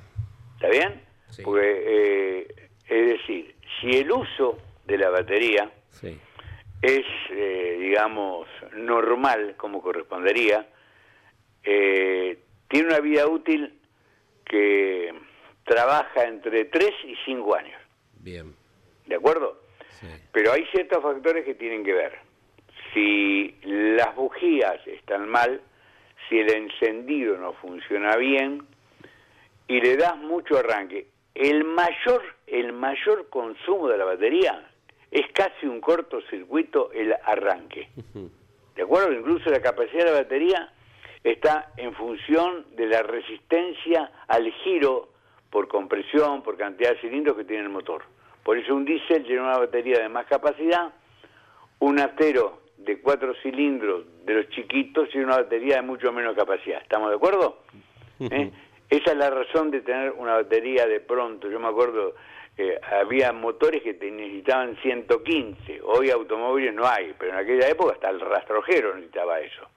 ¿Está bien? Sí. Porque, eh, es decir, si el uso de la batería Sí. es, eh, digamos, normal, como correspondería, eh, tiene una vida útil que trabaja entre 3 y 5 años. Bien. ¿De acuerdo? Sí. Pero hay ciertos factores que tienen que ver. Si las bujías están mal, si el encendido no funciona bien y le das mucho arranque, el mayor, el mayor consumo de la batería es casi un cortocircuito el arranque. ¿De acuerdo? Incluso la capacidad de la batería está en función de la resistencia al giro por compresión, por cantidad de cilindros que tiene el motor. Por eso un diésel tiene una batería de más capacidad, un acero de cuatro cilindros de los chiquitos y una batería de mucho menos capacidad. ¿Estamos de acuerdo? ¿Eh? Esa es la razón de tener una batería de pronto. Yo me acuerdo, eh, había motores que te necesitaban 115. Hoy automóviles no hay, pero en aquella época hasta el rastrojero necesitaba eso.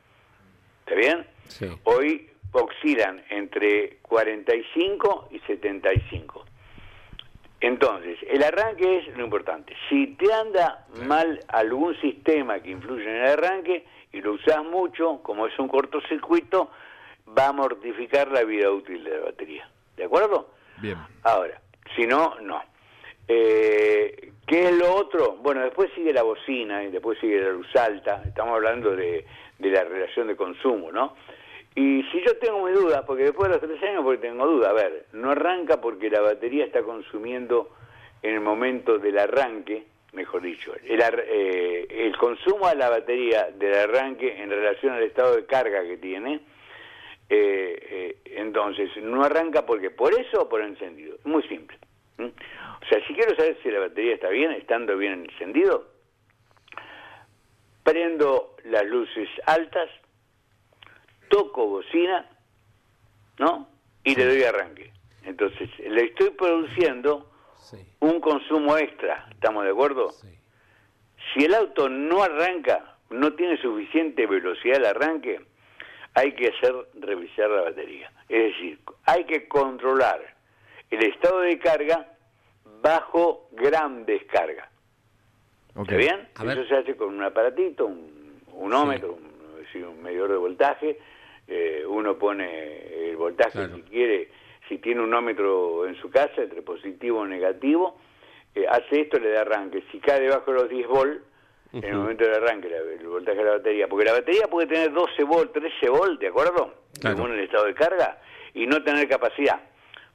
¿Está bien? Sí. Hoy oscilan entre 45 y 75. Entonces, el arranque es lo importante. Si te anda mal algún sistema que influye en el arranque y lo usas mucho, como es un cortocircuito, va a mortificar la vida útil de la batería. ¿De acuerdo? Bien. Ahora, si no, no. Eh, ¿Qué es lo otro? Bueno, después sigue la bocina y después sigue la luz alta. Estamos hablando de, de la relación de consumo, ¿no? Y si yo tengo mis dudas, porque después de los tres años, porque tengo dudas, a ver, no arranca porque la batería está consumiendo en el momento del arranque, mejor dicho, el, eh, el consumo a la batería del arranque en relación al estado de carga que tiene, eh, eh, entonces no arranca porque por eso o por encendido. Muy simple. O sea, si quiero saber si la batería está bien, estando bien encendido, prendo las luces altas, toco bocina, ¿no? Y le doy arranque. Entonces, le estoy produciendo Sí, un consumo extra, ¿estamos de acuerdo? sí. Si el auto no arranca, no tiene suficiente velocidad al arranque, hay que hacer revisar la batería. Es decir, hay que controlar el estado de carga bajo gran descarga. Ok. ¿Está bien? A ver. Eso se hace con un aparatito, un, un ómetro, un, un medidor de voltaje. Eh, uno pone el voltaje Claro. si quiere, si tiene un ómetro en su casa, entre positivo o negativo, eh, hace esto, le da arranque. Si cae debajo de los 10 volt, en el momento del arranque, el voltaje de la batería, porque la batería puede tener 12 volt, 13 volt, ¿de acuerdo? Claro. Según el estado de carga, y no tener capacidad.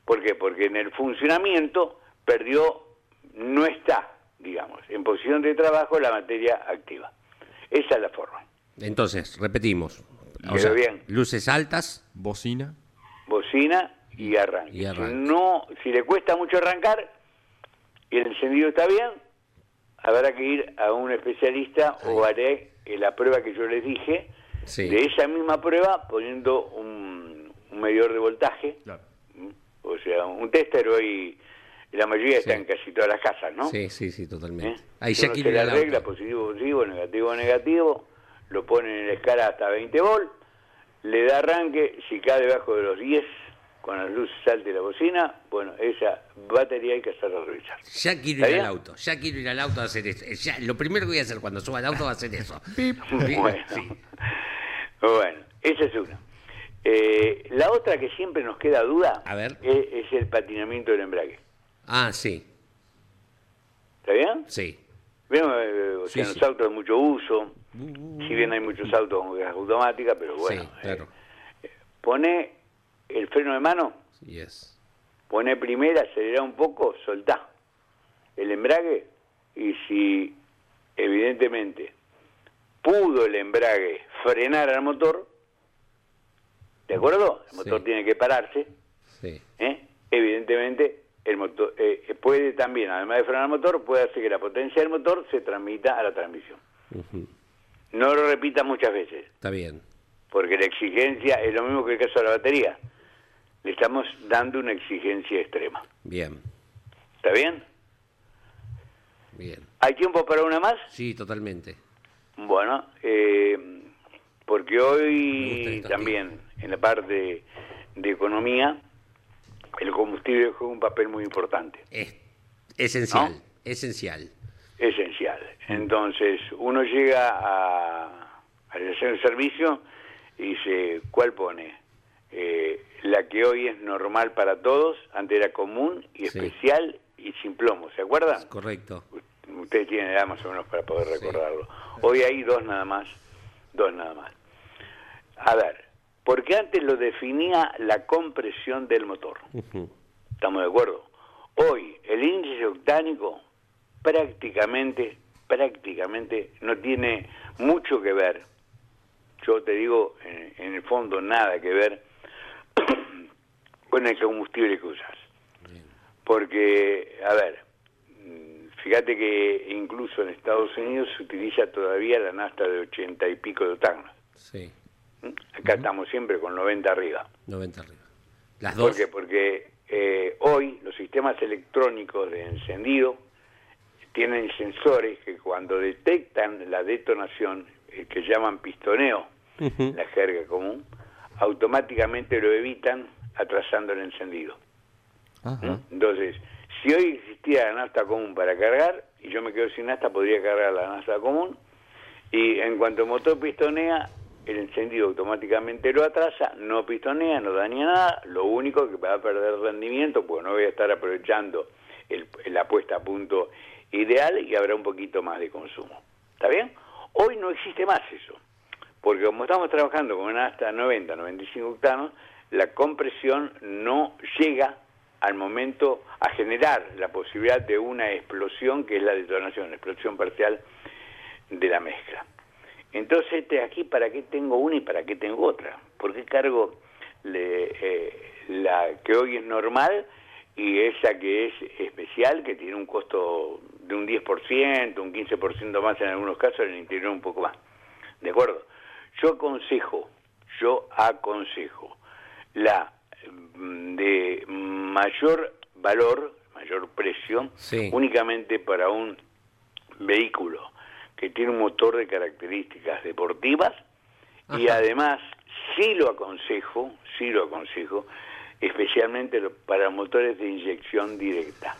¿Por qué? Porque en el funcionamiento perdió, no está, digamos, en posición de trabajo la materia activa. Esa es la forma. Entonces, repetimos. O Quedó sea, bien. luces altas, Bocina. Bocina y arranque. Y arranque. Si, no, si le cuesta mucho arrancar y el encendido está bien, habrá que ir a un especialista o haré eh, la prueba que yo les dije, Sí. de esa misma prueba poniendo un, un medidor de voltaje, o sea, un tester hoy, la mayoría Sí. está en casi todas las casas, ¿no? Sí, sí, sí, totalmente. ¿Eh? Ahí ya arregla auto. positivo, positivo, negativo, negativo, lo pone en la escala hasta 20 volt, le da arranque, si cae debajo de los 10 con las luces altas y la bocina, bueno, esa batería hay que hacerla revisar. Ya quiero ¿Está ir al auto, ya quiero ir al auto a hacer eso. Eh, ya, lo primero que voy a hacer cuando suba al auto va a hacer eso. [LAUGHS] Bueno, sí. bueno, esa es una. Eh, la otra que siempre nos queda duda A ver. Es, es el patinamiento del embrague. Ah, sí, ¿Está bien? sí. Vemos, eh, o Sí, sea, en sí. los autos de mucho uso, si bien hay muchos autos con gas automática, pero bueno, sí, claro. eh, pone el freno de mano, Yes. pone primera, acelera un poco, soltá el embrague y si evidentemente pudo el embrague frenar al motor, ¿de acuerdo? El motor Sí. tiene que pararse, Sí. ¿eh? evidentemente el motor eh, puede también, además de frenar el motor, puede hacer que la potencia del motor se transmita a la transmisión. No lo repita muchas veces, Está bien. porque la exigencia es lo mismo que el caso de la batería. Le estamos dando una exigencia extrema. Bien, ¿Está bien? bien. ¿Hay tiempo para una más? Sí, totalmente. Bueno, eh, porque hoy también en la parte de economía el combustible juega un papel muy importante, Es esencial, ¿No? esencial. Esencial. Entonces uno llega a, a hacer el servicio y dice, ¿cuál pone? Eh, la que hoy es normal para todos, antes era común y Sí. especial y sin plomo, ¿se acuerdan? Correcto. Ustedes tienen edad más o menos para poder Sí. recordarlo. Hoy hay dos nada más, dos nada más. A ver, porque antes lo definía la compresión del motor. ¿Estamos de acuerdo? Hoy el índice octánico prácticamente, prácticamente no tiene mucho que ver, yo te digo en, en el fondo nada que ver [CLEARS THROAT] con el combustible que usas. Porque, a ver, fíjate que incluso en Estados Unidos se utiliza todavía la nafta de 80 y pico de octanos. Sí, ¿Mm? Acá estamos siempre con 90 arriba. 90 arriba. Las ¿Por dos. qué? Porque eh, hoy los sistemas electrónicos de encendido tienen sensores que cuando detectan la detonación, eh, que llaman pistoneo, la jerga común, automáticamente lo evitan atrasando el encendido. Ajá. Entonces, si hoy existía la nafta común para cargar y yo me quedo sin nafta, podría cargar la nafta común. Y en cuanto el motor pistonea, el encendido automáticamente lo atrasa, no pistonea, no daña nada. Lo único que va a perder rendimiento, porque no voy a estar aprovechando el- la puesta a punto ideal y habrá un poquito más de consumo. ¿Está bien? Hoy no existe más eso. Porque como estamos trabajando con hasta 90, 95 octanos, la compresión no llega al momento a generar la posibilidad de una explosión que es la detonación, la explosión parcial de la mezcla. Entonces, este aquí, ¿para qué tengo una y para qué tengo otra? ¿Por qué cargo le- eh, la que hoy es normal y esa que es especial, que tiene un costo de un 10%, un 15% más en algunos casos, en el interior un poco más? ¿De acuerdo? Yo aconsejo, yo aconsejo la mm, de mayor valor, mayor precio, Sí. únicamente para un vehículo que tiene un motor de características deportivas y además sí lo aconsejo, sí lo aconsejo, especialmente para motores de inyección directa.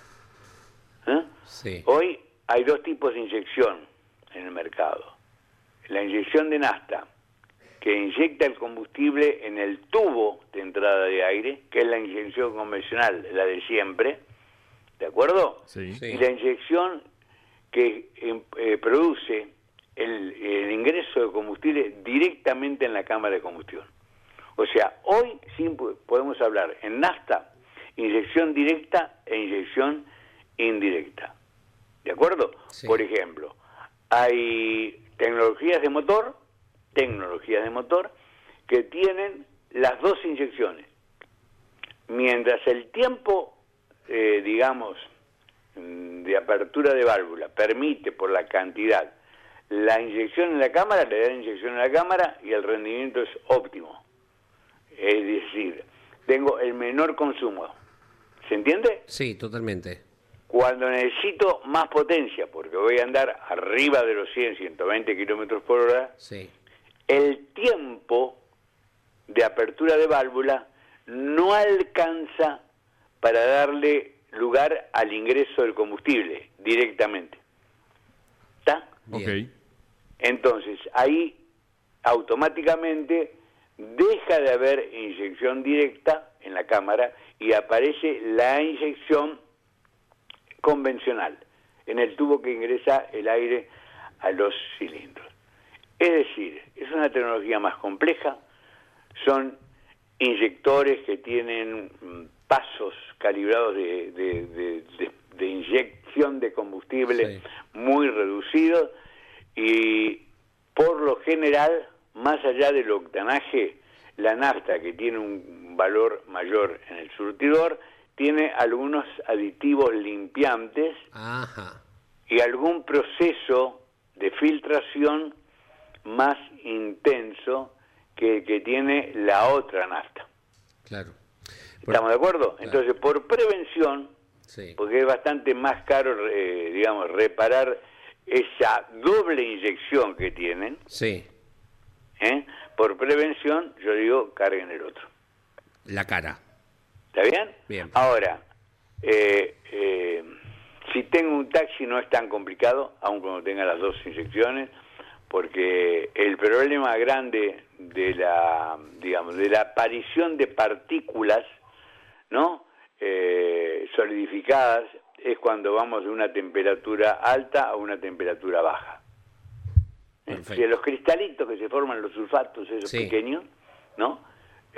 ¿Eh? Sí. Hoy hay dos tipos de inyección en el mercado. La inyección de nafta, que inyecta el combustible en el tubo de entrada de aire, que es la inyección convencional, la de siempre, ¿de acuerdo? Sí. Y la inyección que em, eh, produce el, el ingreso de combustible directamente en la cámara de combustión. O sea, hoy sí po- podemos hablar en nafta, inyección directa e inyección indirecta. ¿De acuerdo? Sí. Por ejemplo, hay tecnologías de motor, tecnologías de motor que tienen las dos inyecciones. Mientras el tiempo, eh, digamos, mm, de apertura de válvula permite por la cantidad la inyección en la cámara, le da la inyección en la cámara y el rendimiento es óptimo. Es decir, tengo el menor consumo. ¿Se entiende? Sí, totalmente. Cuando necesito más potencia, porque voy a andar arriba de los 100, 120 kilómetros por hora, Sí. el tiempo de apertura de válvula no alcanza para darle lugar al ingreso del combustible directamente. ¿Está? Bien. Ok. Entonces, ahí automáticamente deja de haber inyección directa en la cámara y aparece la inyección convencional en el tubo que ingresa el aire a los cilindros. Es decir, es una tecnología más compleja, son inyectores que tienen mm, pasos calibrados de, de- de- de- de inyección de combustible Sí. muy reducidos y por lo general, más allá del octanaje, la nafta que tiene un valor mayor en el surtidor tiene algunos aditivos limpiantes Ajá. y algún proceso de filtración más intenso que, que tiene la otra nafta. Claro. ¿Estamos de acuerdo? Entonces, por prevención, Sí. porque es bastante más caro, eh, digamos, reparar esa doble inyección que tienen, Sí. ¿eh? por prevención, yo digo, carguen el otro. La cara. ¿Está bien? Bien. Ahora, eh, eh, si tengo un taxi no es tan complicado, aun cuando tenga las dos inyecciones, porque el problema grande de la, digamos, de la aparición de partículas, ¿no? Eh, solidificadas es cuando vamos de una temperatura alta a una temperatura baja. Si los cristalitos que se forman los sulfatos, esos Sí. pequeños, ¿no?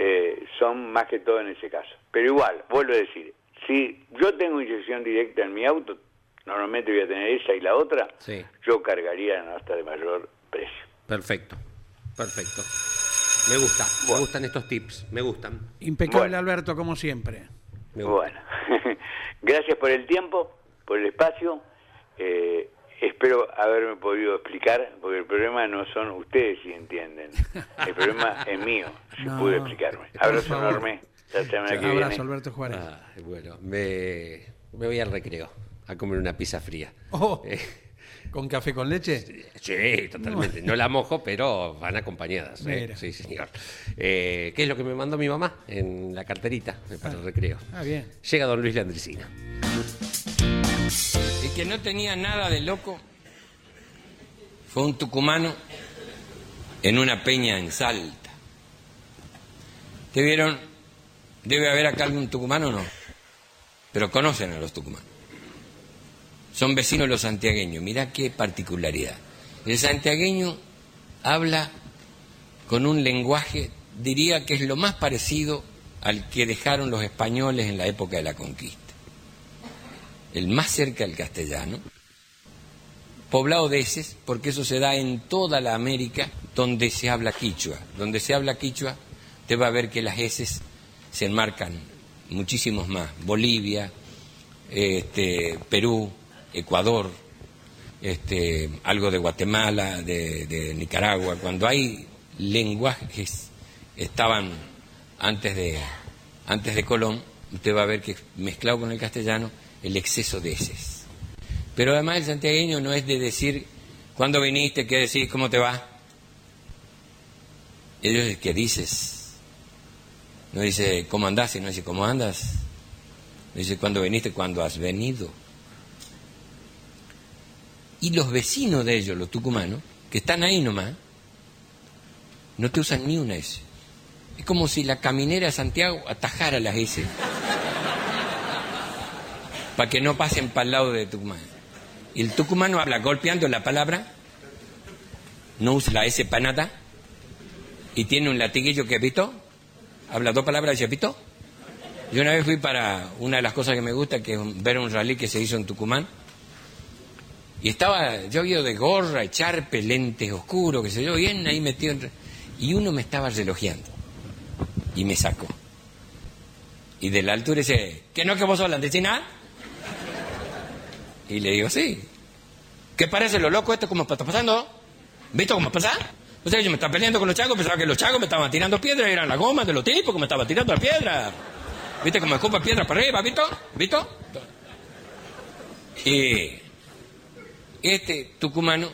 Eh, son más que todo en ese caso. Pero igual, vuelvo a decir, si yo tengo inyección directa en mi auto, normalmente voy a tener esa y la otra, Sí. yo cargaría hasta de mayor precio. Perfecto. Perfecto. Me gusta. Me gustan estos tips. Me gustan. Impecable, Bueno. Alberto, como siempre. Bueno, [LAUGHS] gracias por el tiempo, por el espacio. Eh, espero haberme podido explicar, porque el problema no son ustedes si entienden. El problema es mío, si No, pude explicarme. Abrazo enorme. La semana que Abrazo, viene. Alberto Juárez. Ah, bueno, me, me voy al recreo a comer una pizza fría. Oh, Eh, ¿Con café con leche? sí, totalmente. No la mojo, pero van acompañadas. eh. Sí, señor. Eh, ¿Qué es lo que me mandó mi mamá en la carterita para el recreo? Ah, bien. Llega don Luis Landricina. Que no tenía nada de loco fue un tucumano en una peña en Salta. ¿Te vieron? Debe haber acá algún tucumano o no, pero conocen a los tucumanos. Son vecinos los santiagueños. Mirá qué particularidad. El santiagueño habla con un lenguaje, diría que es lo más parecido al que dejaron los españoles en la época de la conquista. El más cerca del castellano, poblado de eses, porque eso se da en toda la América donde se habla quichua. Donde se habla quichua, te va a ver que las eses se enmarcan muchísimos más. Bolivia, este, Perú, Ecuador, este, algo de Guatemala, de, de Nicaragua. Cuando hay lenguajes estaban antes de, antes de Colón, usted va a ver que mezclado con el castellano el exceso de eses. Pero además el santiagueño no es de decir, ¿cuándo viniste? ¿Qué decís? ¿Cómo te va? Ellos es que dices. No dice, ¿cómo andás? Sino dice, ¿cómo andas? No dice, ¿cuándo viniste? ¿Cuándo has venido? Y los vecinos de ellos, los tucumanos, que están ahí nomás, no te usan ni una S. Es como si la caminera de Santiago atajara las S. para que no pasen para el lado de Tucumán. Y el tucumano habla golpeando la palabra, no usa la S para nada, y tiene un latiguillo que pito, habla dos palabras y pito. Yo una vez fui para una de las cosas que me gusta, que es ver un rally que se hizo en Tucumán, y estaba yo de gorra, echarpe, lentes oscuros, que sé yo, bien ahí metido. En... Y uno me estaba relojeando. Y me sacó. Y de la altura dice, ¿qué no que vos hablas de China? Y le digo, sí. ¿Qué parece lo loco esto como está pasando? ¿Visto cómo pasa? O sea, yo me estaba peleando con los chagos, pensaba que los chagos me estaban tirando piedras, eran las gomas de los tipos que me estaban tirando la piedra. ¿Viste cómo escupa piedra para arriba? ¿Visto? ¿Visto? Y este tucumano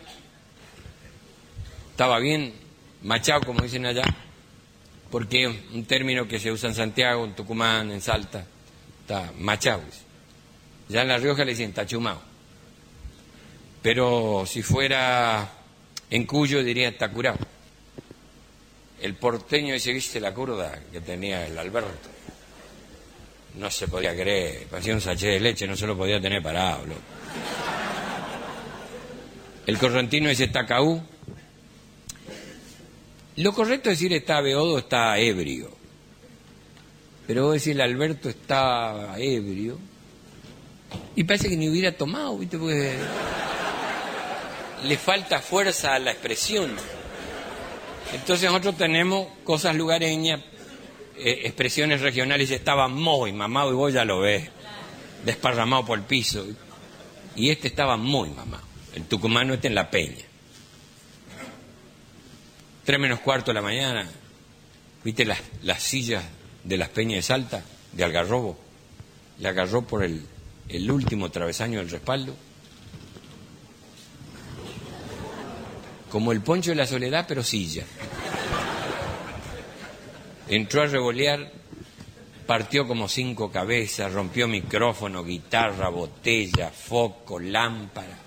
estaba bien machado, como dicen allá, porque es un término que se usa en Santiago, en Tucumán, en Salta, está machado. Ya en La Rioja le dicen tachumao. Pero si fuera en Cuyo diría está curado. El porteño ese, viste la curda que tenía el Alberto. No se podía creer, parecía un sachet de leche, no se lo podía tener parado. El correntino ese tacaú. Lo correcto es decir está beodo, está ebrio. Pero vos decís, el Alberto está ebrio. Y parece que ni hubiera tomado, ¿viste? Porque le falta fuerza a la expresión. Entonces nosotros tenemos cosas lugareñas, eh, expresiones regionales, estaba muy mamado y vos ya lo ves, desparramado por el piso. Y este estaba muy mamado. El tucumano está en la peña. Tres menos cuarto de la mañana. ¿Viste las, las sillas de las peñas de Salta, de Algarrobo? Le agarró por el, el último travesaño del respaldo. Como el poncho de la soledad, pero silla. Entró a revolear, partió como cinco cabezas, rompió micrófono, guitarra, botella, foco, lámpara.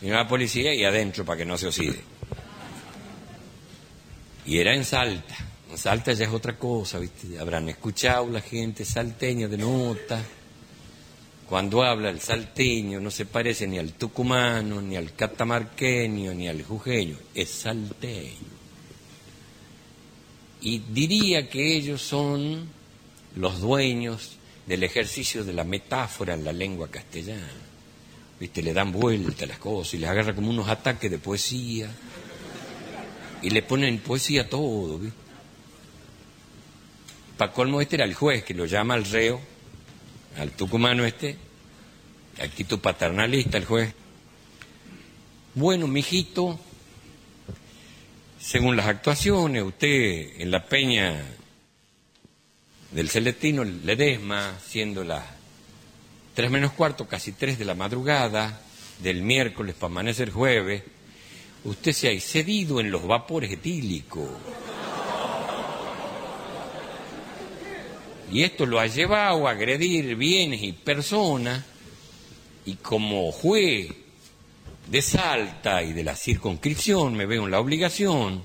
Vino la policía y adentro para que no se oxide. Y era en Salta. En Salta ya es otra cosa, ¿viste? Habrán escuchado la gente salteña de nota. Cuando habla el salteño no se parece ni al tucumano, ni al catamarqueño, ni al jujeño. Es salteño. Y diría que ellos son los dueños del ejercicio de la metáfora en la lengua castellana. ¿viste? Le dan vuelta las cosas y les agarra como unos ataques de poesía. Y le ponen poesía a todo, ¿viste? Para colmo este era el juez que lo llama al reo, al tucumano este, actitud paternalista el juez. Bueno, mijito, según las actuaciones, usted en la peña del Celestino Ledesma, siendo las tres menos cuarto, casi tres de la madrugada del miércoles para amanecer jueves, usted se ha excedido en los vapores etílicos. Y esto lo ha llevado a agredir bienes y personas Y como juez de Salta y de la circunscripción, me veo en la obligación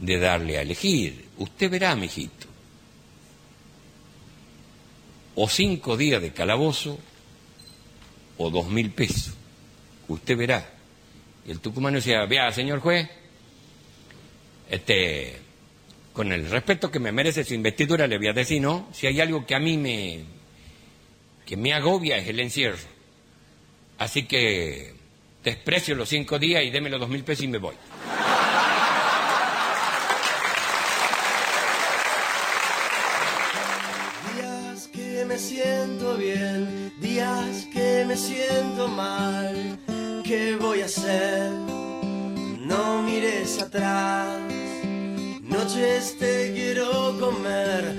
de darle a elegir. Usted verá, mijito. O cinco días de calabozo o dos mil pesos. Usted verá. Y el tucumano decía, vea, señor juez, este, con el respeto que me merece su investidura, le voy a decir, no, si hay algo que a mí me, que me agobia es el encierro. Así que desprecio los cinco días y deme los dos mil pesos y me voy. Días que me siento bien, días que me siento mal. ¿Qué voy a hacer? No mires atrás. Noches te quiero comer,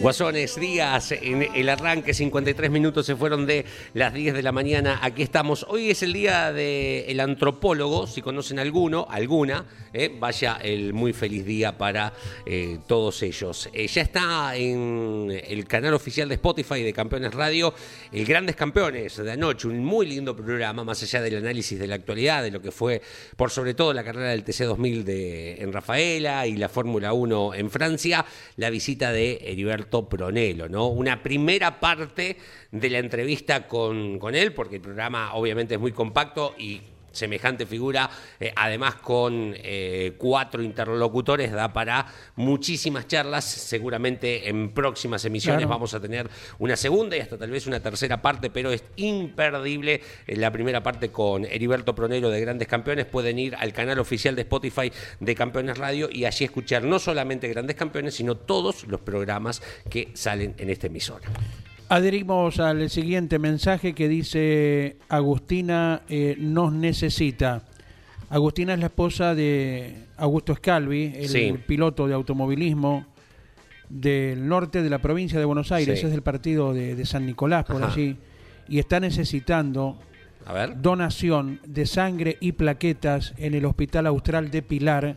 Guasones, días, en el arranque, 53 minutos se fueron de las 10 de la mañana. Aquí estamos. Hoy es el día del antropólogo, si conocen alguno, alguna, eh, vaya el muy feliz día para eh, todos ellos. Eh, ya está en el canal oficial de Spotify de Campeones Radio, el Grandes Campeones de anoche, un muy lindo programa, más allá del análisis de la actualidad, de lo que fue, por sobre todo, la carrera del TC2000 de, en Rafaela y la Fórmula 1 en Francia, la visita de Heriberto Pronelo, ¿no? Una primera parte de la entrevista con, con él, porque el programa obviamente es muy compacto y semejante figura, eh, además con eh, cuatro interlocutores, da para muchísimas charlas. Seguramente en próximas emisiones Claro. vamos a tener una segunda y hasta tal vez una tercera parte, pero es imperdible la primera parte con Heriberto Pronero de Grandes Campeones. Pueden ir al canal oficial de Spotify de Campeones Radio y allí escuchar no solamente Grandes Campeones, sino todos los programas que salen en esta emisora. Adherimos al siguiente mensaje que dice Agustina eh, nos necesita. Agustina es la esposa de Augusto Scalvi, el Sí. piloto de automovilismo del norte de la provincia de Buenos Aires, Sí. es del partido de, de San Nicolás por Ajá. allí, y está necesitando A ver. donación de sangre y plaquetas en el Hospital Austral de Pilar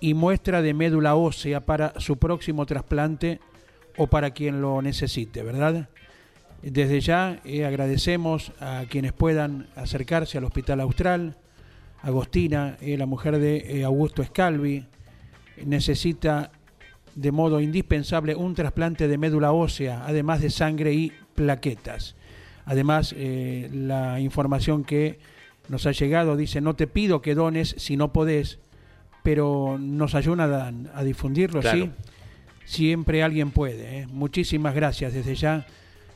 y muestra de médula ósea para su próximo trasplante o para quien lo necesite, ¿verdad? Desde ya eh, agradecemos a quienes puedan acercarse al Hospital Austral. Agostina, eh, la mujer de eh, Augusto Scalvi, necesita de modo indispensable un trasplante de médula ósea, además de sangre y plaquetas. Además, la información que nos ha llegado dice, no te pido que dones si no podés, pero nos ayudan a, difundirlo. ¿sí? Siempre alguien puede. ¿eh? Muchísimas gracias desde ya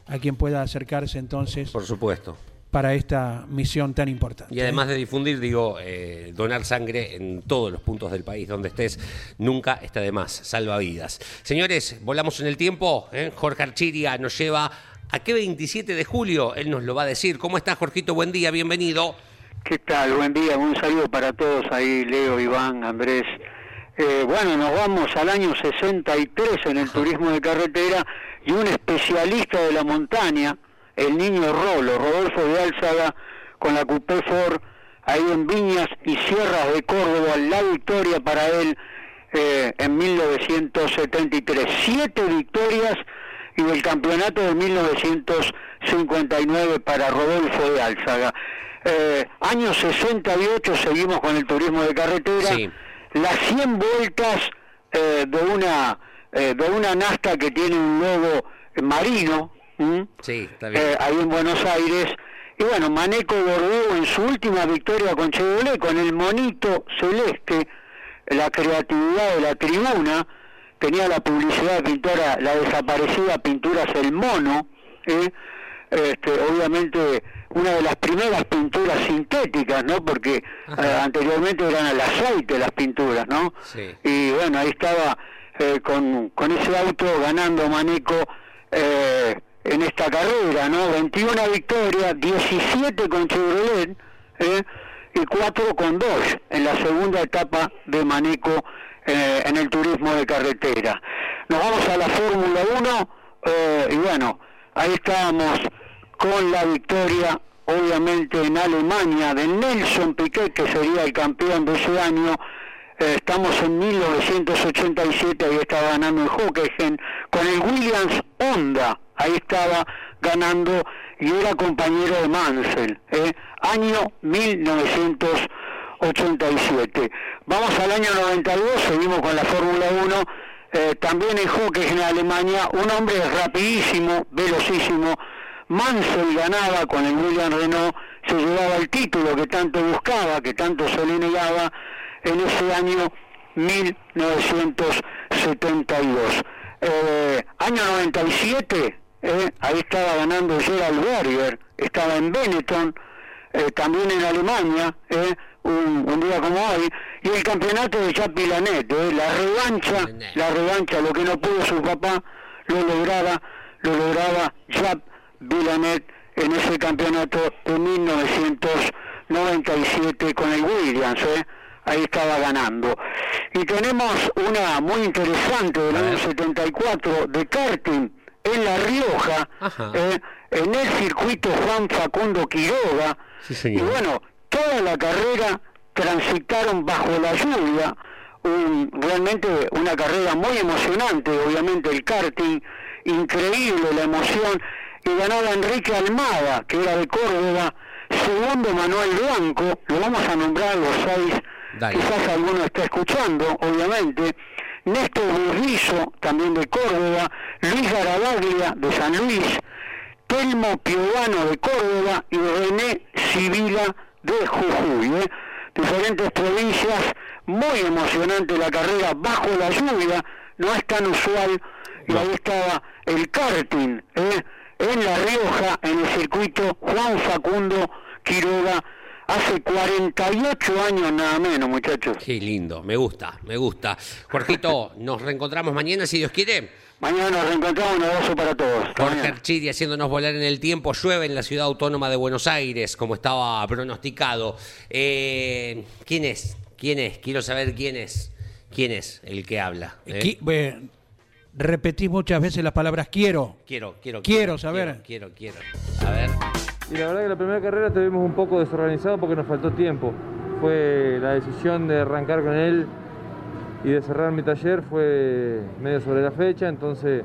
a quien pueda acercarse entonces Por supuesto. para esta misión tan importante. Y además de difundir, digo, eh, donar sangre en todos los puntos del país donde estés, nunca está de más, salva vidas. Señores, volamos en el tiempo, ¿eh? Jorge Archiria nos lleva a qué 27 de julio, él nos lo va a decir. ¿Cómo estás, Jorgito? Buen día, bienvenido. ¿Qué tal? Buen día, un saludo para todos ahí, Leo, Iván, Andrés. Eh, bueno, nos vamos al año 63 en el turismo de carretera y un especialista de la montaña, el niño Rolo, Rodolfo de Álzaga, con la Coupé Ford, ahí en Viñas y Sierras de Córdoba, la victoria para él eh, en 1973. Siete victorias y del campeonato de 1959 para Rodolfo de Álzaga. Eh, año 68 seguimos con el turismo de carretera. Sí. Las 100 vueltas eh, de una eh, de una nasta que tiene un logo marino, ¿m? Sí, está bien. eh, ahí en Buenos Aires. Y bueno, Maneco Bordeaux en su última victoria con Chevrolet, con el monito celeste, la creatividad de la tribuna, tenía la publicidad de pintora, la desaparecida Pinturas El Mono, ¿eh? este, obviamente una de las primeras pinturas sintéticas, ¿no? Porque eh, anteriormente eran al aceite las pinturas, ¿no? Sí. Y bueno, ahí estaba eh, con, con ese auto ganando Maneco eh, en esta carrera, ¿no? 21 victorias, 17 con Chevrolet ¿eh? y 4 con Dodge en la segunda etapa de Maneco eh, en el turismo de carretera. Nos vamos a la Fórmula 1 eh, y bueno, ahí estábamos con la victoria obviamente en Alemania de Nelson Piquet, que sería el campeón de ese año. Eh, estamos en 1987, ahí estaba ganando el Hockenheim con el Williams Honda, ahí estaba ganando y era compañero de Mansell, ¿eh? año 1987. Vamos al año 92, seguimos con la Fórmula 1, eh, también en hockey en Alemania, un hombre rapidísimo, velocísimo, Mansell ganaba con el William Renault, se llevaba el título que tanto buscaba, que tanto se le negaba en ese año 1972. Eh, año 97, eh, ahí estaba ganando Gerald Berger, estaba en Benetton, eh, también en Alemania, eh, un, un día como hoy, y el campeonato de Jacques Villanet, eh, la revancha, la revancha, lo que no pudo su papá, lo lograba, lo lograba Jacques Villanet en ese campeonato de 1997 con el Williams, eh, ahí estaba ganando. Y tenemos una muy interesante del año 74 de karting en La Rioja, eh, en el circuito Juan Facundo Quiroga. y bueno, toda la carrera transitaron bajo la lluvia, un- realmente una carrera muy emocionante, obviamente el karting, increíble la emoción, y ganaba Enrique Almada, que era de Córdoba, segundo Manuel Blanco, lo vamos a nombrar los seis, quizás alguno está escuchando, obviamente, Néstor Burrizo, también de Córdoba, Luis Garavaglia, de San Luis, Telmo Piovano de Córdoba y René Sibila de Jujuy. ¿eh? Diferentes provincias, muy emocionante la carrera bajo la lluvia, no es tan usual, y ahí estaba el karting ¿eh? En La Rioja, en el circuito Juan Facundo Quiroga, hace 48 años nada menos, muchachos. Qué lindo, me gusta, me gusta. Jorgito, [LAUGHS] nos reencontramos mañana si Dios quiere. Mañana nos reencontramos, un abrazo para todos. Jorge. Archiri haciéndonos volar en el tiempo. Llueve en la ciudad autónoma de Buenos Aires, como estaba pronosticado. Eh, ¿Quién es? ¿Quién es? Quiero saber quién es. ¿Quién es el que habla? eh? Qui- eh, repetís muchas veces las palabras quiero. Quiero, quiero, Quiero saber. Quiero, quiero, quiero. A ver. Y la verdad que la primera carrera estuvimos un poco desorganizados porque nos faltó tiempo. Fue la decisión de arrancar con él y de cerrar mi taller fue medio sobre la fecha, entonces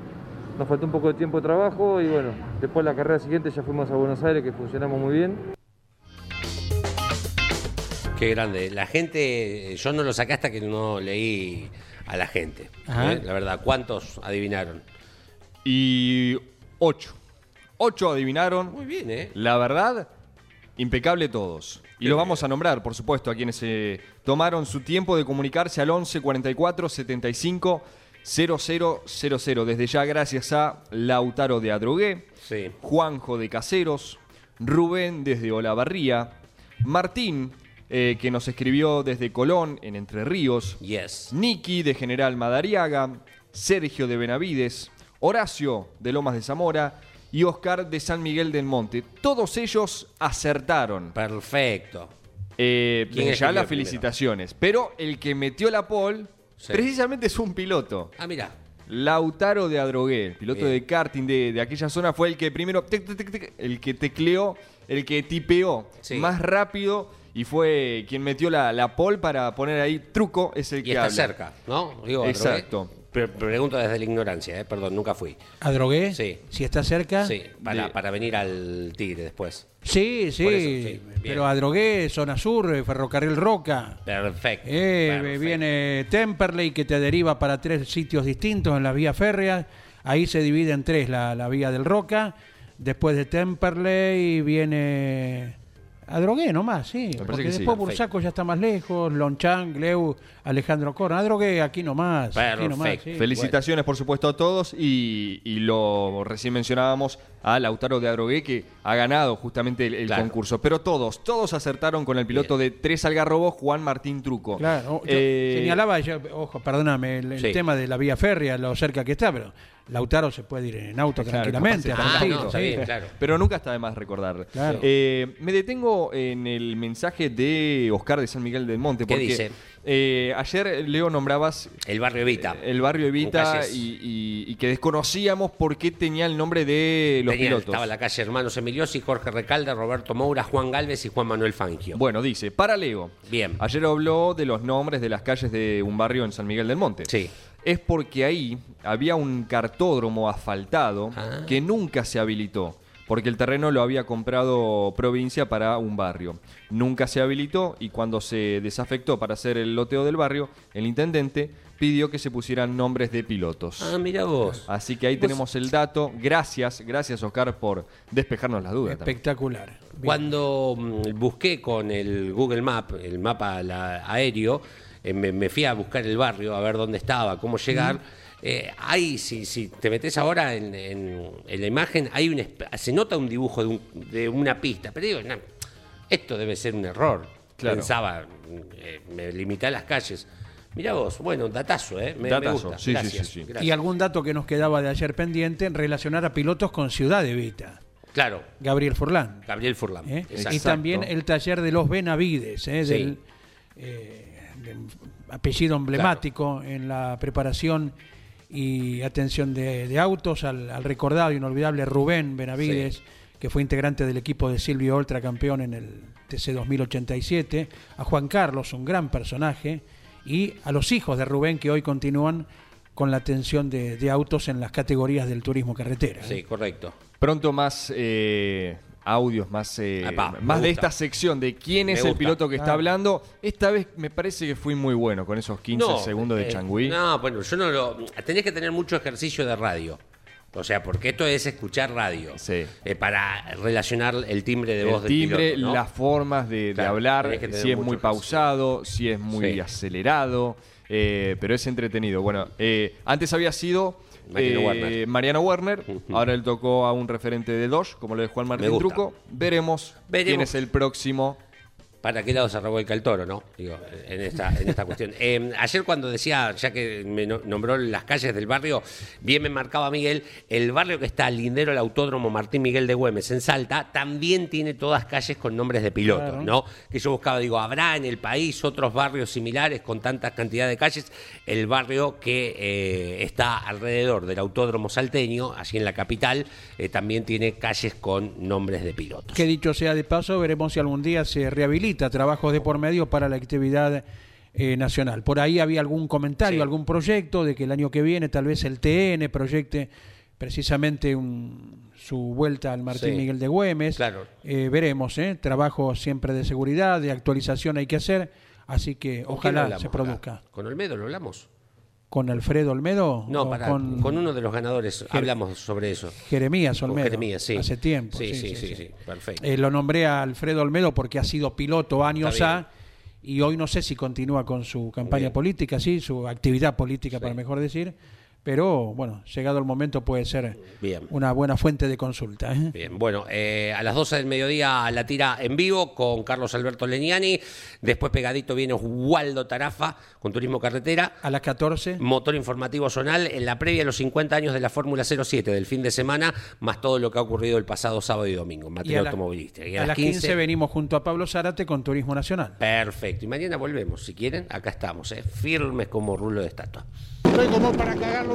nos faltó un poco de tiempo de trabajo y bueno, después la carrera siguiente ya fuimos a Buenos Aires que funcionamos muy bien. Qué grande. La gente, yo no lo saqué hasta que no leí a la gente. ¿eh? La verdad, ¿cuántos adivinaron? Y ocho. Ocho adivinaron. Muy bien, ¿eh? La verdad, impecable todos. Y los vamos a nombrar, por supuesto, a quienes eh, tomaron su tiempo de comunicarse al 11 44 75 0000. Desde ya, gracias a Lautaro de Adrogué, Sí. Juanjo de Caseros, Rubén desde Olavarría, Martín, eh, que nos escribió desde Colón, en Entre Ríos, Yes. Niki de General Madariaga, Sergio de Benavides, Horacio de Lomas de Zamora y Oscar de San Miguel del Monte. Todos ellos acertaron. Perfecto. Eh, ¿Quién desde ya las felicitaciones. Pero el que metió la pole Sí. precisamente es un piloto. Ah, mira. Lautaro de Adrogué, piloto Bien. de karting de, de aquella zona, fue el que primero, tic, tic, tic, tic, el que tecleó, el que tipeó Sí. más rápido y fue quien metió la, la pole para poner ahí truco, es el Y que está habla. cerca, ¿no? Digo, Exacto. Pre- pregunto desde la ignorancia, ¿eh? perdón, nunca fui. ¿Adrogué? Sí. Si está cerca. Sí, para, para venir al Tigre después. Sí, sí, eso, sí, pero Adrogué, Zona Sur, eh, Ferrocarril Roca. Perfecto. Eh, perfecto. Viene Temperley que te deriva para tres sitios distintos en la vía férrea. Ahí se divide en tres la, la vía del Roca. Después de Temperley viene Adrogué nomás, sí. Porque que sí. después Bursaco ya está más lejos, Lonchan, Gleu, Alejandro Corna. Adrogué aquí nomás. Aquí nomás Perfecto. sí. Felicitaciones, por supuesto, a todos. Y, y lo recién mencionábamos a Lautaro de Adrogué, que ha ganado justamente el, el Claro. concurso. Pero todos, todos acertaron con el piloto de Tres Algarrobos, Juan Martín Truco. Claro, yo Eh, señalaba, yo- ojo, perdóname, el, el Sí. tema de la vía férrea, lo cerca que está, pero Lautaro se puede ir en auto Claro, tranquilamente. Ah, no, está bien, claro. Pero nunca está de más recordar. Claro. Eh, me detengo en el mensaje de Oscar de San Miguel del Monte. ¿Qué Porque, dice? Eh, ayer, Leo, nombrabas El barrio Evita. el barrio Evita y, y- y que desconocíamos por qué tenía el nombre de los Tenía- pilotos. Estaba la calle Hermanos Emiliosi, Jorge Recalde, Roberto Moura, Juan Galvez y Juan Manuel Fangio. Bueno, dice, para Leo. Bien. Ayer habló de los nombres de las calles de un barrio en San Miguel del Monte. Sí. Es porque ahí había un cartódromo asfaltado Ah. que nunca se habilitó. Porque el terreno lo había comprado provincia para un barrio. Nunca se habilitó y cuando se desafectó para hacer el loteo del barrio, el intendente pidió que se pusieran nombres de pilotos. Ah, mira vos. Así que ahí tenemos el dato. Gracias, gracias Oscar por despejarnos las dudas. Espectacular. Cuando mm, busqué con el Google Map, el mapa la- aéreo, eh, me, me fui a buscar el barrio, a ver dónde estaba, cómo llegar. Eh, hay, si, si te metes ahora en, en- en la imagen, hay un, se nota un dibujo de, un- de una pista, pero digo, no, esto debe ser un error. Claro. Pensaba, eh, me limité a las calles. Mirá vos, bueno, datazo, ¿eh? Me, me Datazo, gusta. sí, Gracias, sí, sí. gracias. Y algún dato que nos quedaba de ayer pendiente, relacionar a pilotos con Ciudad de Vita. Claro, Gabriel Furlan. Gabriel Furlan. ¿eh? Y también el taller de los Benavides, ¿eh? Sí. del eh, apellido emblemático en la preparación y atención de, de autos al, al recordado y inolvidable Rubén Benavides, que fue integrante del equipo de Silvio Oltra, campeón en el TC 2087, a Juan Carlos, un gran personaje, y a los hijos de Rubén que hoy continúan con la atención de, de autos en las categorías del turismo carretera. ¿eh? Sí, correcto. Pronto más eh, audios, más, eh, Epá, más de esta sección de quién Me es el gusta. piloto que está Ah. hablando. Esta vez me parece que fui muy bueno con esos 15 segundos de eh, Changui. No, bueno, yo no lo. Tenés que tener mucho ejercicio de radio. O sea, porque esto es escuchar radio. Sí. Eh, para relacionar el timbre de el voz del timbre, piloto, ¿no? las formas de, hablar, si es muy ejercicio. pausado, si es muy Sí. acelerado, eh, pero es entretenido. Bueno, eh, antes había sido Mariano eh, Werner. Mariano [LAUGHS] Werner, Ujú. ahora él tocó a un referente de Dodge, como lo de Juan Martín. Truco. Veremos, quién Veremos. es el próximo. ¿Para qué lado se revuelca el toro, no? Digo, en esta, en esta cuestión. [LAUGHS] Eh, ayer cuando decía, ya que me no- nombró las calles del barrio, bien me marcaba Miguel, el barrio que está al lindero del Autódromo Martín Miguel de Güemes en Salta, también tiene todas calles con nombres de pilotos, Claro. ¿no? Que yo buscaba, digo, ¿habrá en el país otros barrios similares con tanta cantidad de calles? El barrio que eh, está alrededor del Autódromo Salteño, allí en la capital, eh, también tiene calles con nombres de pilotos. Que dicho sea de paso, veremos si algún día se rehabilita trabajos de por medio para la actividad eh, nacional. Por ahí había algún comentario, Sí. algún proyecto de que el año que viene tal vez el TN proyecte precisamente un- su vuelta al Martín Sí. Miguel de Güemes. Claro. Eh, veremos, ¿eh? trabajo siempre de seguridad, de actualización hay que hacer, así que ¿Con quién ojalá hablamos se acá? produzca. ¿Con Olmedo lo hablamos? ¿Con Alfredo Olmedo? No, para, con... uno de los ganadores hablamos sobre eso. Jeremías Olmedo. Jeremías, sí. Hace tiempo. Sí, sí, sí, sí, perfecto. Eh, lo nombré a Alfredo Olmedo porque ha sido piloto años A y hoy no sé si continúa con su campaña política, sí, su actividad política, para mejor decir. Pero bueno, llegado el momento puede ser Bien. una buena fuente de consulta. ¿eh? Bien, bueno, eh, a las 12 del mediodía la tira en vivo con Carlos Alberto Leniani. Después pegadito viene Waldo Tarafa con Turismo Carretera. A las 14. Motor informativo zonal en la previa de los 50 años de la Fórmula 07 del fin de semana, más todo lo que ha ocurrido el pasado sábado y domingo en materia automovilística. Y a las 15, venimos junto a Pablo Zárate con Turismo Nacional. Perfecto. Y mañana volvemos, si quieren. Acá estamos, eh, firmes como rulo de estatua. Estoy como para cagarlo